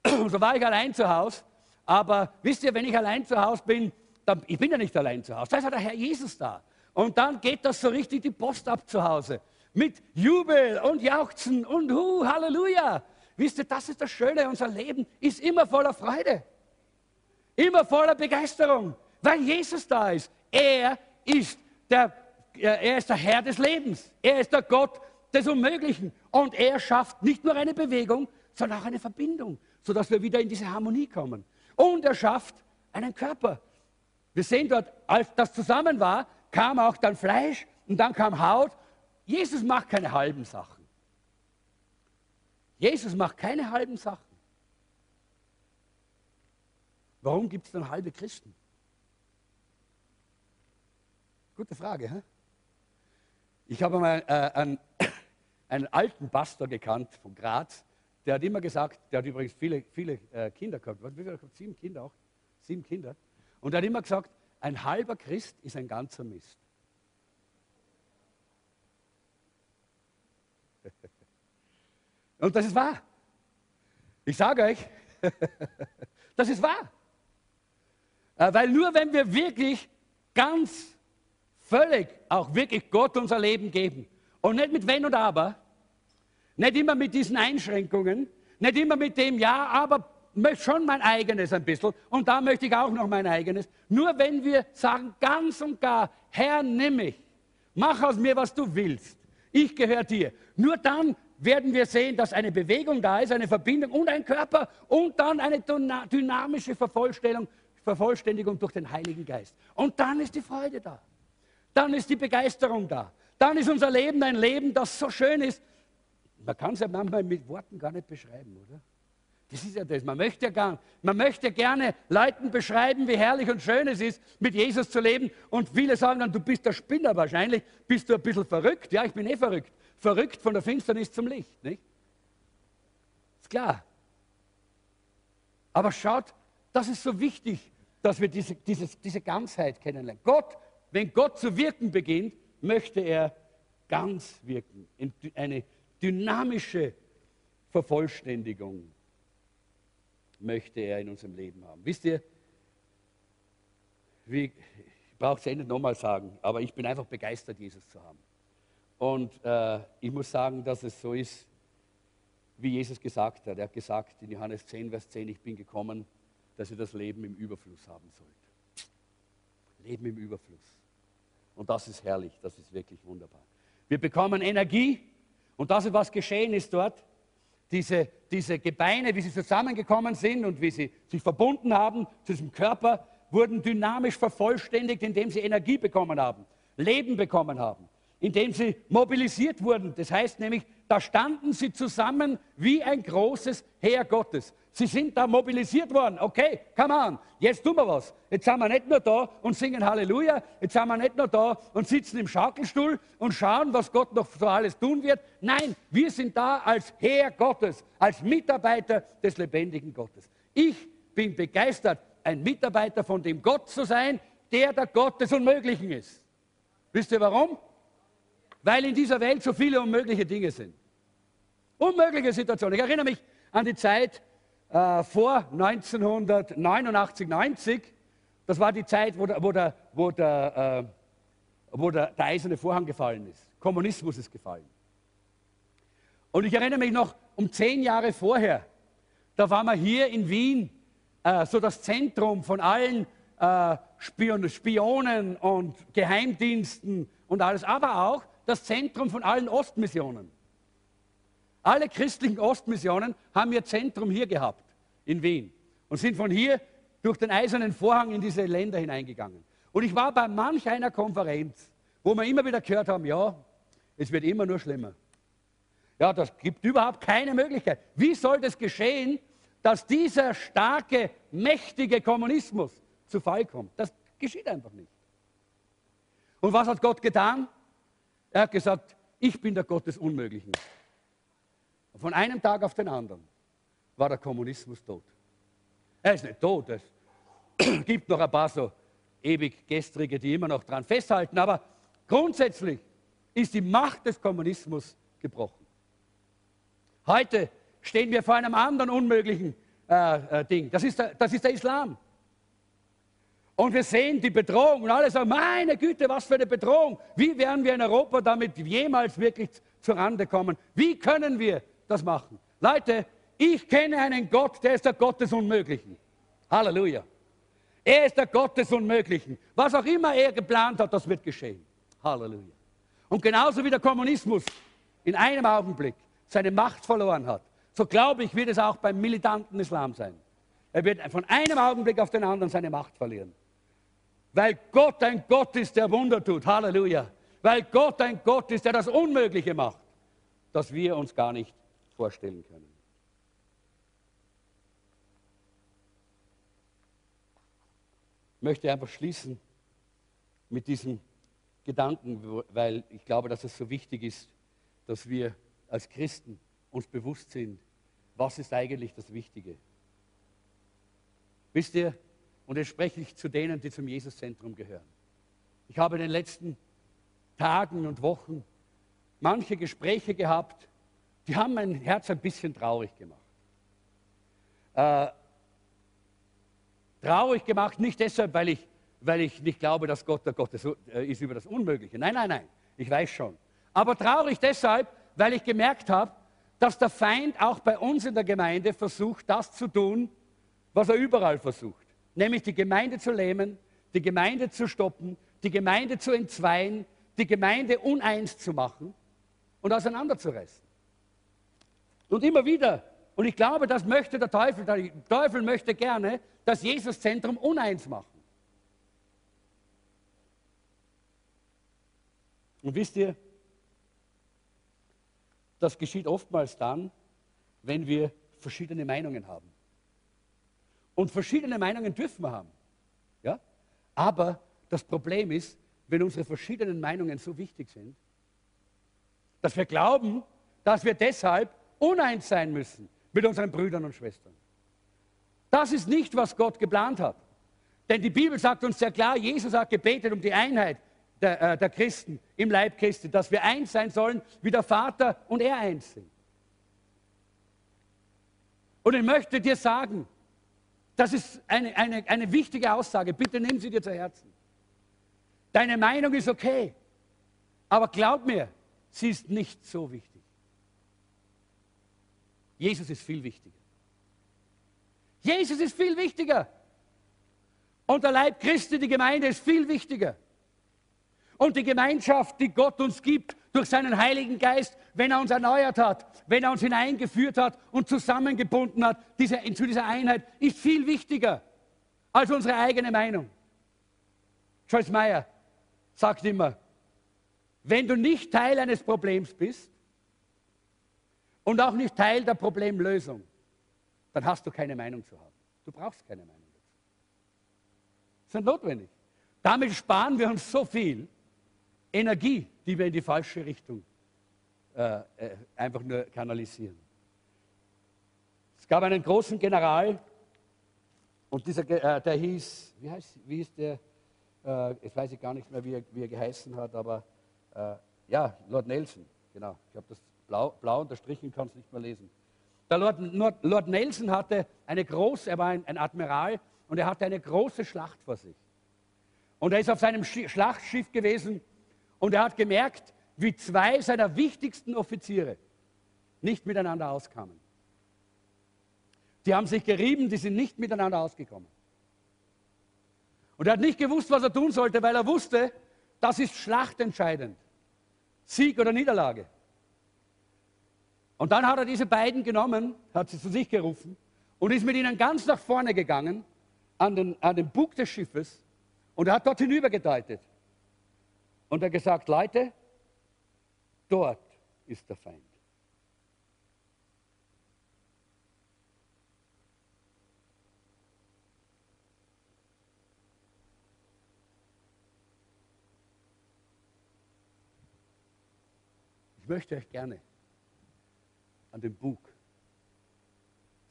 so war ich allein zu Hause. Aber wisst ihr, wenn ich allein zu Hause bin, dann, ich bin ja nicht allein zu Hause, da ist ja der Herr Jesus da. Und dann geht das so richtig die Post ab zu Hause. Mit Jubel und Jauchzen und Hu, Halleluja. Wisst ihr, das ist das Schöne, unser Leben ist immer voller Freude. Immer voller Begeisterung, weil Jesus da ist. Er ist der, er ist der Herr des Lebens. Er ist der Gott des Unmöglichen. Und er schafft nicht nur eine Bewegung, sondern auch eine Verbindung, sodass wir wieder in diese Harmonie kommen. Und er schafft einen Körper. Wir sehen dort, als das zusammen war, kam auch dann Fleisch und dann kam Haut. Jesus macht keine halben Sachen. Jesus macht keine halben Sachen. Warum gibt es dann halbe Christen? Gute Frage. Hä? Ich habe mal äh, einen, einen, alten Pastor gekannt von Graz, der hat immer gesagt, der hat übrigens viele, viele äh, Kinder gehabt, wie viele? Sieben Kinder auch, sieben Kinder. Und er hat immer gesagt, ein halber Christ ist ein ganzer Mist. Und das ist wahr. Ich sage euch, das ist wahr. Äh, weil nur wenn wir wirklich ganz völlig auch wirklich Gott unser Leben geben. Und nicht mit Wenn und Aber, nicht immer mit diesen Einschränkungen, nicht immer mit dem Ja, aber möchte schon mein eigenes ein bisschen und da möchte ich auch noch mein eigenes. Nur wenn wir sagen ganz und gar, Herr, nimm mich, mach aus mir, was du willst, ich gehöre dir. Nur dann werden wir sehen, dass eine Bewegung da ist, eine Verbindung und ein Körper und dann eine dynamische Vervollständigung durch den Heiligen Geist. Und dann ist die Freude da dann ist die Begeisterung da. Dann ist unser Leben ein Leben, das so schön ist. Man kann es ja manchmal mit Worten gar nicht beschreiben, oder? Das ist ja das. Man möchte ja, gar, man möchte gerne Leuten beschreiben, wie herrlich und schön es ist, mit Jesus zu leben. Und viele sagen dann, du bist der Spinner wahrscheinlich. Bist du ein bisschen verrückt? Ja, ich bin eh verrückt. Verrückt von der Finsternis zum Licht, nicht? Ist klar. Aber schaut, das ist so wichtig, dass wir diese, dieses, diese Ganzheit kennenlernen. Gott wenn Gott zu wirken beginnt, möchte er ganz wirken. Eine dynamische Vervollständigung möchte er in unserem Leben haben. Wisst ihr, wie, ich brauche es ja nicht nochmal sagen, aber ich bin einfach begeistert, Jesus zu haben. Und äh, ich muss sagen, dass es so ist, wie Jesus gesagt hat. Er hat gesagt in Johannes 10, Vers 10, ich bin gekommen, dass ihr das Leben im Überfluss haben sollt. Leben im Überfluss. Und das ist herrlich, das ist wirklich wunderbar. Wir bekommen Energie und das ist, was geschehen ist dort. Diese, diese Gebeine, wie sie zusammengekommen sind und wie sie sich verbunden haben zu diesem Körper, wurden dynamisch vervollständigt, indem sie Energie bekommen haben, Leben bekommen haben, indem sie mobilisiert wurden. Das heißt nämlich, da standen sie zusammen wie ein großes Heer Gottes. Sie sind da mobilisiert worden. Okay, come on, jetzt tun wir was. Jetzt sind wir nicht nur da und singen Halleluja, jetzt sind wir nicht nur da und sitzen im Schaukelstuhl und schauen, was Gott noch so alles tun wird. Nein, wir sind da als Heer Gottes, als Mitarbeiter des lebendigen Gottes. Ich bin begeistert, ein Mitarbeiter von dem Gott zu sein, der der Gott des Unmöglichen ist. Wisst ihr warum? Weil in dieser Welt so viele unmögliche Dinge sind. Unmögliche Situationen. Ich erinnere mich an die Zeit, äh, vor 1989, 90, das war die Zeit, wo der, wo der, wo der, äh, wo der, eiserne Vorhang gefallen ist. Kommunismus ist gefallen. Und ich erinnere mich noch, um zehn Jahre vorher, da waren wir hier in Wien, äh, so das Zentrum von allen äh, Spion Spionen und Geheimdiensten und alles, aber auch das Zentrum von allen Ostmissionen. Alle christlichen Ostmissionen haben ihr Zentrum hier gehabt, in Wien, und sind von hier durch den eisernen Vorhang in diese Länder hineingegangen. Und ich war bei manch einer Konferenz, wo wir immer wieder gehört haben, ja, es wird immer nur schlimmer. Ja, das gibt überhaupt keine Möglichkeit. Wie soll das geschehen, dass dieser starke, mächtige Kommunismus zu Fall kommt? Das geschieht einfach nicht. Und was hat Gott getan? Er hat gesagt, ich bin der Gott des Unmöglichen. Von einem Tag auf den anderen war der Kommunismus tot. Er ist nicht tot, es gibt noch ein paar so ewig gestrige, die immer noch daran festhalten, aber grundsätzlich ist die Macht des Kommunismus gebrochen. Heute stehen wir vor einem anderen unmöglichen äh, äh, Ding. Das ist, der, das ist der Islam. Und wir sehen die Bedrohung und alle sagen, meine Güte, was für eine Bedrohung. Wie werden wir in Europa damit jemals wirklich zurande kommen? Wie können wir das machen. Leute, ich kenne einen Gott, der ist der Gott des Unmöglichen. Halleluja. Er ist der Gott des Unmöglichen. Was auch immer er geplant hat, das wird geschehen. Halleluja. Und genauso wie der Kommunismus in einem Augenblick seine Macht verloren hat, so glaube ich, wird es auch beim militanten Islam sein. Er wird von einem Augenblick auf den anderen seine Macht verlieren. Weil Gott ein Gott ist, der Wunder tut. Halleluja. Weil Gott ein Gott ist, der das Unmögliche macht, das wir uns gar nicht vorstellen können. Ich möchte einfach schließen mit diesem Gedanken, weil ich glaube, dass es so wichtig ist, dass wir als Christen uns bewusst sind, was ist eigentlich das Wichtige. Wisst ihr, und jetzt spreche ich zu denen, die zum Jesuszentrum gehören. Ich habe in den letzten Tagen und Wochen manche Gespräche gehabt die haben mein Herz ein bisschen traurig gemacht. Äh, traurig gemacht nicht deshalb, weil ich, weil ich nicht glaube, dass Gott der Gott ist, äh, ist über das Unmögliche. Nein, nein, nein, ich weiß schon. Aber traurig deshalb, weil ich gemerkt habe, dass der Feind auch bei uns in der Gemeinde versucht, das zu tun, was er überall versucht. Nämlich die Gemeinde zu lähmen, die Gemeinde zu stoppen, die Gemeinde zu entzweien, die Gemeinde uneins zu machen und auseinanderzureißen. Und immer wieder. Und ich glaube, das möchte der Teufel. Der Teufel möchte gerne das Jesuszentrum uneins machen. Und wisst ihr, das geschieht oftmals dann, wenn wir verschiedene Meinungen haben. Und verschiedene Meinungen dürfen wir haben. Ja? Aber das Problem ist, wenn unsere verschiedenen Meinungen so wichtig sind, dass wir glauben, dass wir deshalb uneins sein müssen mit unseren Brüdern und Schwestern. Das ist nicht, was Gott geplant hat. Denn die Bibel sagt uns sehr klar, Jesus hat gebetet um die Einheit der, äh, der Christen im Leib Christi, dass wir eins sein sollen, wie der Vater und er eins sind. Und ich möchte dir sagen, das ist eine, eine, eine wichtige Aussage, bitte nimm sie dir zu Herzen. Deine Meinung ist okay, aber glaub mir, sie ist nicht so wichtig. Jesus ist viel wichtiger. Jesus ist viel wichtiger. Und der Leib Christi, die Gemeinde, ist viel wichtiger. Und die Gemeinschaft, die Gott uns gibt durch seinen Heiligen Geist, wenn er uns erneuert hat, wenn er uns hineingeführt hat und zusammengebunden hat diese, zu dieser Einheit, ist viel wichtiger als unsere eigene Meinung. Joyce Meyer sagt immer, wenn du nicht Teil eines Problems bist, und auch nicht Teil der Problemlösung, dann hast du keine Meinung zu haben. Du brauchst keine Meinung. Das ist notwendig. Damit sparen wir uns so viel Energie, die wir in die falsche Richtung äh, äh, einfach nur kanalisieren. Es gab einen großen General, und dieser, äh, der hieß, wie, heißt, wie hieß der? Äh, jetzt weiß ich gar nicht mehr, wie er, wie er geheißen hat, aber äh, ja, Lord Nelson, genau. Ich habe das blau, blau unterstrichen, kann es nicht mehr lesen. Der Lord, Lord, Lord, Nelson hatte eine große, er war ein, ein Admiral und er hatte eine große Schlacht vor sich. Und er ist auf seinem Schlachtschiff gewesen und er hat gemerkt, wie zwei seiner wichtigsten Offiziere nicht miteinander auskamen. Die haben sich gerieben, die sind nicht miteinander ausgekommen. Und er hat nicht gewusst, was er tun sollte, weil er wusste, das ist schlachtentscheidend. Sieg oder Niederlage. Und dann hat er diese beiden genommen, hat sie zu sich gerufen und ist mit ihnen ganz nach vorne gegangen an den, an den Bug des Schiffes und er hat dort hinübergedeutet. Und er gesagt, Leute, dort ist der Feind. Ich möchte euch gerne an den Bug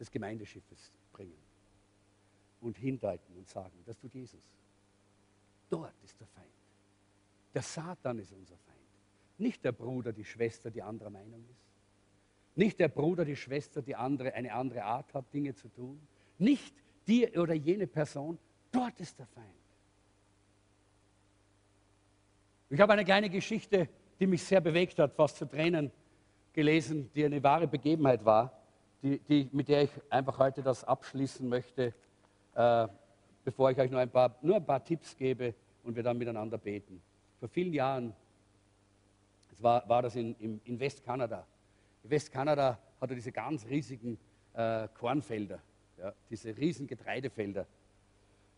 des Gemeindeschiffes bringen und hindeuten und sagen, das tut Jesus. Dort ist der Feind. Der Satan ist unser Feind. Nicht der Bruder, die Schwester, die anderer Meinung ist. Nicht der Bruder, die Schwester, die andere, eine andere Art hat, Dinge zu tun. Nicht die oder jene Person. Dort ist der Feind. Ich habe eine kleine Geschichte die mich sehr bewegt hat, fast zu Tränen gelesen, die eine wahre Begebenheit war, die, die, mit der ich einfach heute das abschließen möchte, äh, bevor ich euch nur ein, paar, nur ein paar Tipps gebe und wir dann miteinander beten. Vor vielen Jahren war, war das in, in, in Westkanada. In Westkanada hatte diese ganz riesigen äh, Kornfelder, ja, diese riesen Getreidefelder.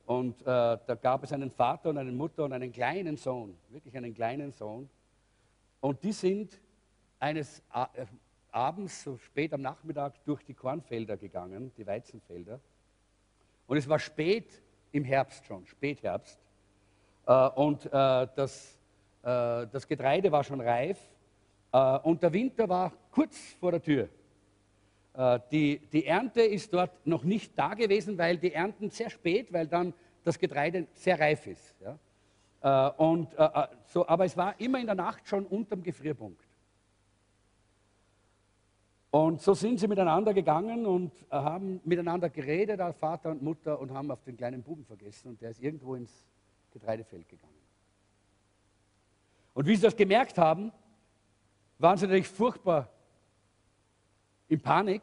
Und äh, da gab es einen Vater und eine Mutter und einen kleinen Sohn, wirklich einen kleinen Sohn. Und die sind eines äh, Abends, so spät am Nachmittag, durch die Kornfelder gegangen, die Weizenfelder. Und es war spät im Herbst schon, Spätherbst. Äh, und äh, das, das Getreide war schon reif. Und der Winter war kurz vor der Tür. Die, die Ernte ist dort noch nicht da gewesen, weil die ernten sehr spät, weil dann das Getreide sehr reif ist. Ja? Äh, und, äh, äh, so, aber es war immer in der Nacht schon unterm Gefrierpunkt. Und so sind sie miteinander gegangen und haben miteinander geredet, als Vater und Mutter, und haben auf den kleinen Buben vergessen. Und der ist irgendwo ins Getreidefeld gegangen. Und wie sie das gemerkt haben, waren sie natürlich furchtbar in Panik.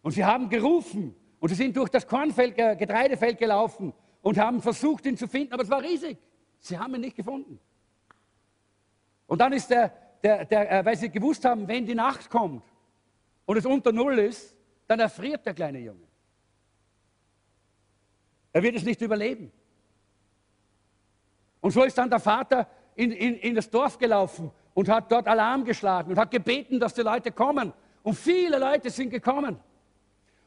Und sie haben gerufen und sie sind durch das Kornfeld, Getreidefeld gelaufen und haben versucht, ihn zu finden, aber es war riesig. Sie haben ihn nicht gefunden. Und dann ist der, der, der äh, weil sie gewusst haben, wenn die Nacht kommt und es unter Null ist, dann erfriert der kleine Junge. Er wird es nicht überleben. Und so ist dann der Vater in, in, in das Dorf gelaufen und hat dort Alarm geschlagen und hat gebeten, dass die Leute kommen. Und viele Leute sind gekommen.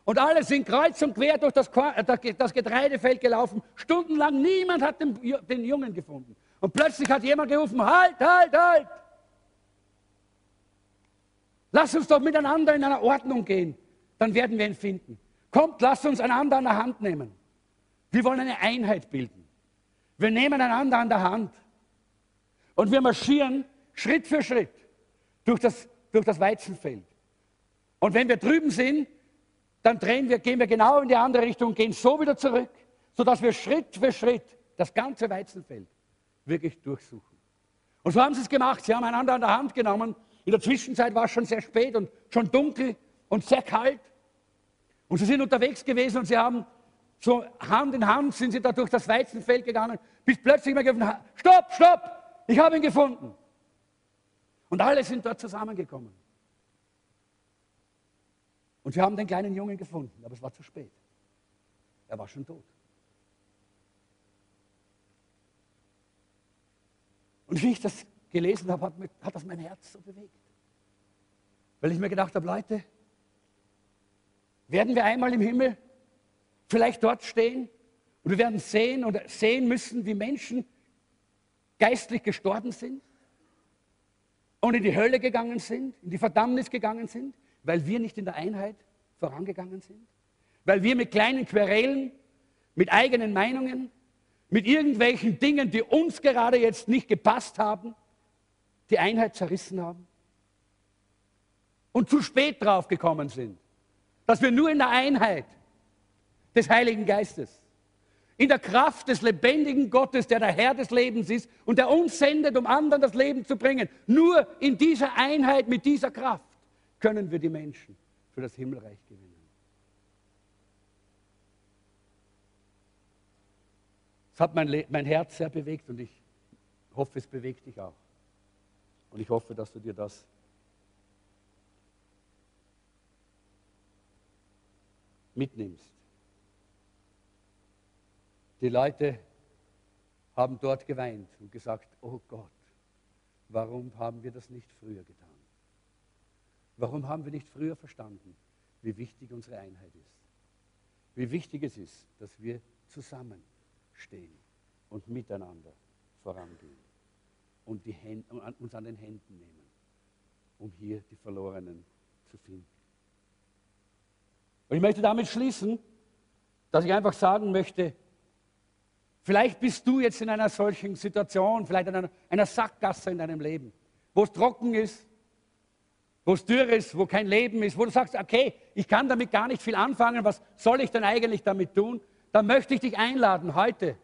Und alle sind kreuz und quer durch das, äh, das Getreidefeld gelaufen. Stundenlang niemand hat den, den Jungen gefunden. Und plötzlich hat jemand gerufen, halt, halt, halt. Lass uns doch miteinander in einer Ordnung gehen. Dann werden wir ihn finden. Kommt, lasst uns einander an der Hand nehmen. Wir wollen eine Einheit bilden. Wir nehmen einander an der Hand. Und wir marschieren Schritt für Schritt durch das, durch das Weizenfeld. Und wenn wir drüben sind, dann drehen wir, gehen wir genau in die andere Richtung, gehen so wieder zurück, sodass wir Schritt für Schritt das ganze Weizenfeld wirklich durchsuchen. Und so haben sie es gemacht. Sie haben einander an der Hand genommen. In der Zwischenzeit war es schon sehr spät und schon dunkel und sehr kalt. Und sie sind unterwegs gewesen und sie haben so Hand in Hand sind sie da durch das Weizenfeld gegangen, bis plötzlich mal gerufen, stopp, stopp, ich habe ihn gefunden. Und alle sind dort zusammengekommen. Und sie haben den kleinen Jungen gefunden, aber es war zu spät. Er war schon tot. Und wie ich das gelesen habe, hat, hat das mein Herz so bewegt. Weil ich mir gedacht habe, Leute, werden wir einmal im Himmel vielleicht dort stehen und wir werden sehen oder sehen müssen, wie Menschen geistlich gestorben sind und in die Hölle gegangen sind, in die Verdammnis gegangen sind, weil wir nicht in der Einheit vorangegangen sind, weil wir mit kleinen Querelen, mit eigenen Meinungen, mit irgendwelchen Dingen, die uns gerade jetzt nicht gepasst haben, die Einheit zerrissen haben? Und zu spät drauf gekommen sind, dass wir nur in der Einheit des Heiligen Geistes, in der Kraft des lebendigen Gottes, der der Herr des Lebens ist und der uns sendet, um anderen das Leben zu bringen, nur in dieser Einheit mit dieser Kraft können wir die Menschen für das Himmelreich gewinnen. Das hat mein, mein Herz sehr bewegt und ich hoffe, es bewegt dich auch. Und ich hoffe, dass du dir das mitnimmst. Die Leute haben dort geweint und gesagt, oh Gott, warum haben wir das nicht früher getan? Warum haben wir nicht früher verstanden, wie wichtig unsere Einheit ist? Wie wichtig es ist, dass wir zusammenstehen und miteinander vorangehen und Hände, uns an den Händen nehmen, um hier die Verlorenen zu finden. Und ich möchte damit schließen, dass ich einfach sagen möchte, vielleicht bist du jetzt in einer solchen Situation, vielleicht in einer, einer Sackgasse in deinem Leben, wo es trocken ist, wo es dürr ist, wo kein Leben ist, wo du sagst, okay, ich kann damit gar nicht viel anfangen, was soll ich denn eigentlich damit tun? Dann möchte ich dich einladen, heute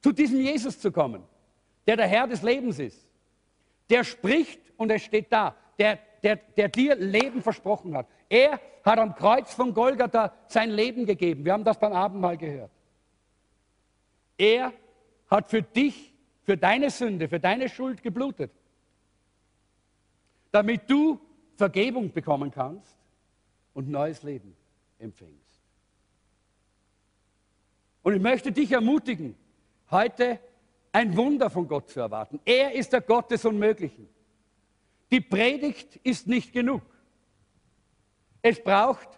zu diesem Jesus zu kommen, der der Herr des Lebens ist. Der spricht und er steht da, der, der, der dir Leben versprochen hat. Er hat am Kreuz von Golgatha sein Leben gegeben. Wir haben das beim Abendmahl gehört. Er hat für dich, für deine Sünde, für deine Schuld geblutet, damit du Vergebung bekommen kannst und neues Leben empfängst. Und ich möchte dich ermutigen, heute ein Wunder von Gott zu erwarten. Er ist der Gott des Unmöglichen. Die Predigt ist nicht genug. Es braucht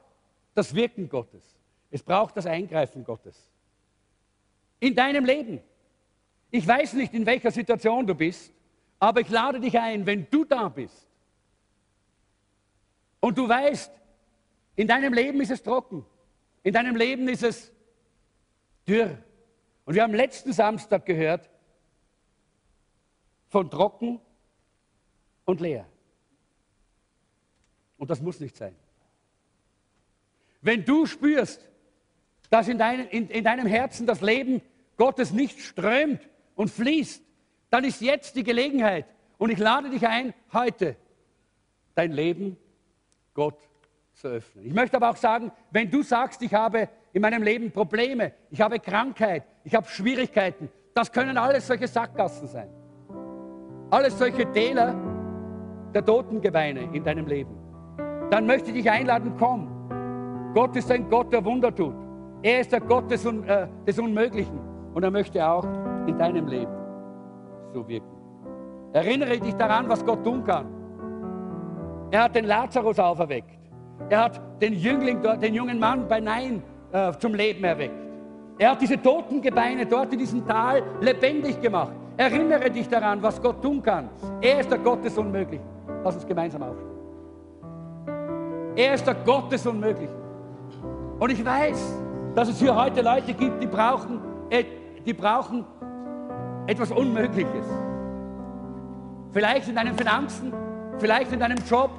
das Wirken Gottes. Es braucht das Eingreifen Gottes. In deinem Leben. Ich weiß nicht, in welcher Situation du bist, aber ich lade dich ein, wenn du da bist und du weißt, in deinem Leben ist es trocken, in deinem Leben ist es dürr. Und wir haben letzten Samstag gehört von trocken und leer. Und das muss nicht sein. Wenn du spürst, dass in, dein, in, in deinem Herzen das Leben Gottes nicht strömt und fließt, dann ist jetzt die Gelegenheit. Und ich lade dich ein, heute dein Leben Gott zu öffnen. Ich möchte aber auch sagen, wenn du sagst, ich habe in meinem Leben Probleme, ich habe Krankheit, ich habe Schwierigkeiten, das können alles solche Sackgassen sein. Alles solche Täler der Totengebeine in deinem Leben. Dann möchte ich dich einladen, komm, Gott ist ein Gott, der Wunder tut. Er ist der Gott des, Un äh, des Unmöglichen. Und er möchte auch in deinem Leben so wirken. Erinnere dich daran, was Gott tun kann. Er hat den Lazarus auferweckt. Er hat den Jüngling dort, den jungen Mann bei Nein äh, zum Leben erweckt. Er hat diese toten Gebeine dort in diesem Tal lebendig gemacht. Erinnere dich daran, was Gott tun kann. Er ist der Gott des Unmöglichen. Lass uns gemeinsam aufstehen. Er ist der Gott des Unmöglichen. Und ich weiß, dass es hier heute Leute gibt, die brauchen, die brauchen etwas Unmögliches. Vielleicht in deinen Finanzen, vielleicht in deinem Job,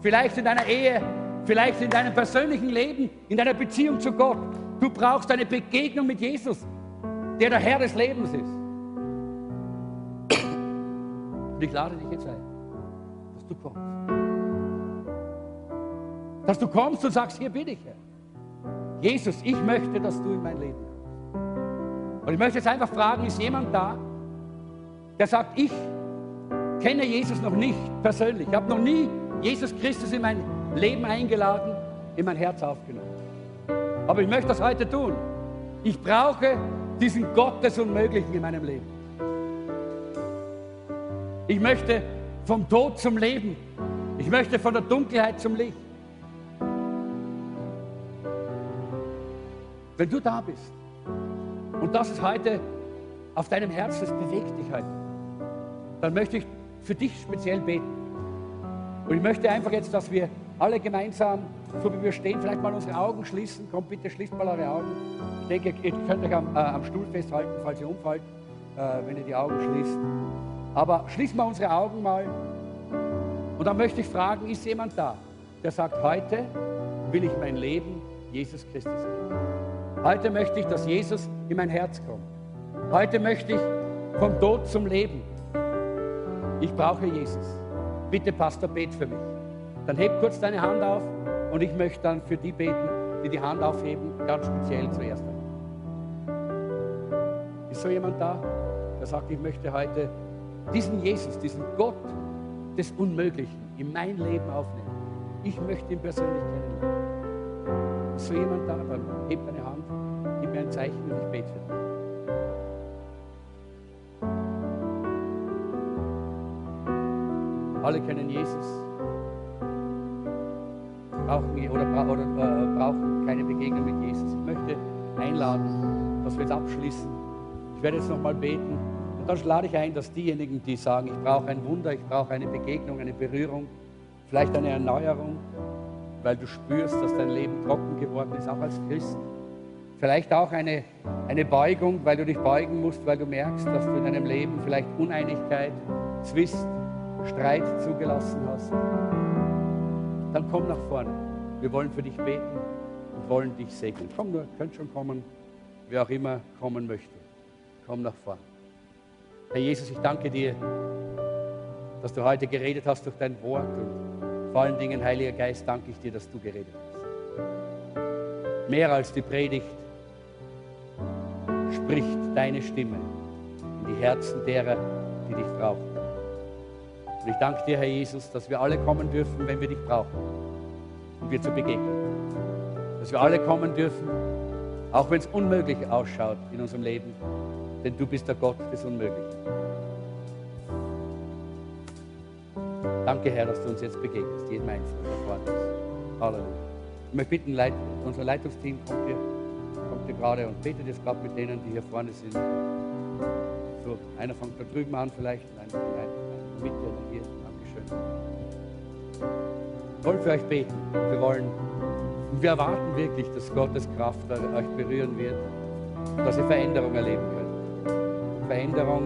vielleicht in deiner Ehe, vielleicht in deinem persönlichen Leben, in deiner Beziehung zu Gott. Du brauchst eine Begegnung mit Jesus, der der Herr des Lebens ist. Und ich lade dich jetzt ein, dass du kommst. Dass du kommst und sagst, hier bin ich, Herr. Jesus, ich möchte, dass du in mein Leben kommst. Und ich möchte jetzt einfach fragen, ist jemand da, der sagt, ich kenne Jesus noch nicht persönlich. Ich habe noch nie Jesus Christus in mein Leben eingeladen, in mein Herz aufgenommen. Aber ich möchte das heute tun. Ich brauche diesen Gott des Unmöglichen in meinem Leben. Ich möchte vom Tod zum Leben. Ich möchte von der Dunkelheit zum Licht. Wenn du da bist und das ist heute auf deinem Herzen, das bewegt dich heute, dann möchte ich für dich speziell beten. Und ich möchte einfach jetzt, dass wir alle gemeinsam, so wie wir stehen, vielleicht mal unsere Augen schließen. Kommt bitte, schließt mal eure Augen. Ich denke, ihr könnt euch am, äh, am Stuhl festhalten, falls ihr umfallt, äh, wenn ihr die Augen schließt. Aber schließen wir unsere Augen mal. Und dann möchte ich fragen, ist jemand da, der sagt, heute will ich mein Leben Jesus Christus geben. Heute möchte ich, dass Jesus in mein Herz kommt. Heute möchte ich vom Tod zum Leben. Ich brauche Jesus. Bitte, Pastor, bet für mich. Dann heb kurz deine Hand auf und ich möchte dann für die beten, die die Hand aufheben, ganz speziell zuerst. Ist so jemand da, der sagt, ich möchte heute diesen Jesus, diesen Gott des Unmöglichen in mein Leben aufnehmen. Ich möchte ihn persönlich kennenlernen. Ist so jemand da, dann heb deine Hand, gib mir ein Zeichen und ich bete für dich. Alle kennen Jesus, brauchen oder, oder äh, brauchen keine Begegnung mit Jesus. Ich möchte einladen, dass wir jetzt abschließen. Ich werde jetzt nochmal beten und dann lade ich ein, dass diejenigen, die sagen, ich brauche ein Wunder, ich brauche eine Begegnung, eine Berührung, vielleicht eine Erneuerung, weil du spürst, dass dein Leben trocken geworden ist, auch als Christ. Vielleicht auch eine, eine Beugung, weil du dich beugen musst, weil du merkst, dass du in deinem Leben vielleicht Uneinigkeit, Zwist, Streit zugelassen hast, dann komm nach vorne. Wir wollen für dich beten und wollen dich segnen. Komm nur, könnt schon kommen, wer auch immer kommen möchte. Komm nach vorne. Herr Jesus, ich danke dir, dass du heute geredet hast durch dein Wort und vor allen Dingen, Heiliger Geist, danke ich dir, dass du geredet hast. Mehr als die Predigt spricht deine Stimme in die Herzen derer, die dich brauchen. Und ich danke dir, Herr Jesus, dass wir alle kommen dürfen, wenn wir dich brauchen, um dir zu begegnen. Dass wir alle kommen dürfen, auch wenn es unmöglich ausschaut in unserem Leben, denn du bist der Gott des Unmöglichen. Danke, Herr, dass du uns jetzt begegnest, jeden Einzelnen, vorne ist. Halleluja. Ich möchte bitten, Leit unser Leitungsteam kommt hier, hier gerade und betet jetzt gerade mit denen, die hier vorne sind. So, einer fängt da drüben an vielleicht, einer, einer Mitte hier. Dankeschön. Wir wollen für euch beten. Wir wollen, und wir erwarten wirklich, dass Gottes Kraft euch berühren wird dass ihr Veränderung erleben könnt. Veränderung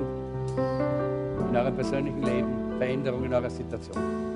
in eurem persönlichen Leben, Veränderung in eurer Situation.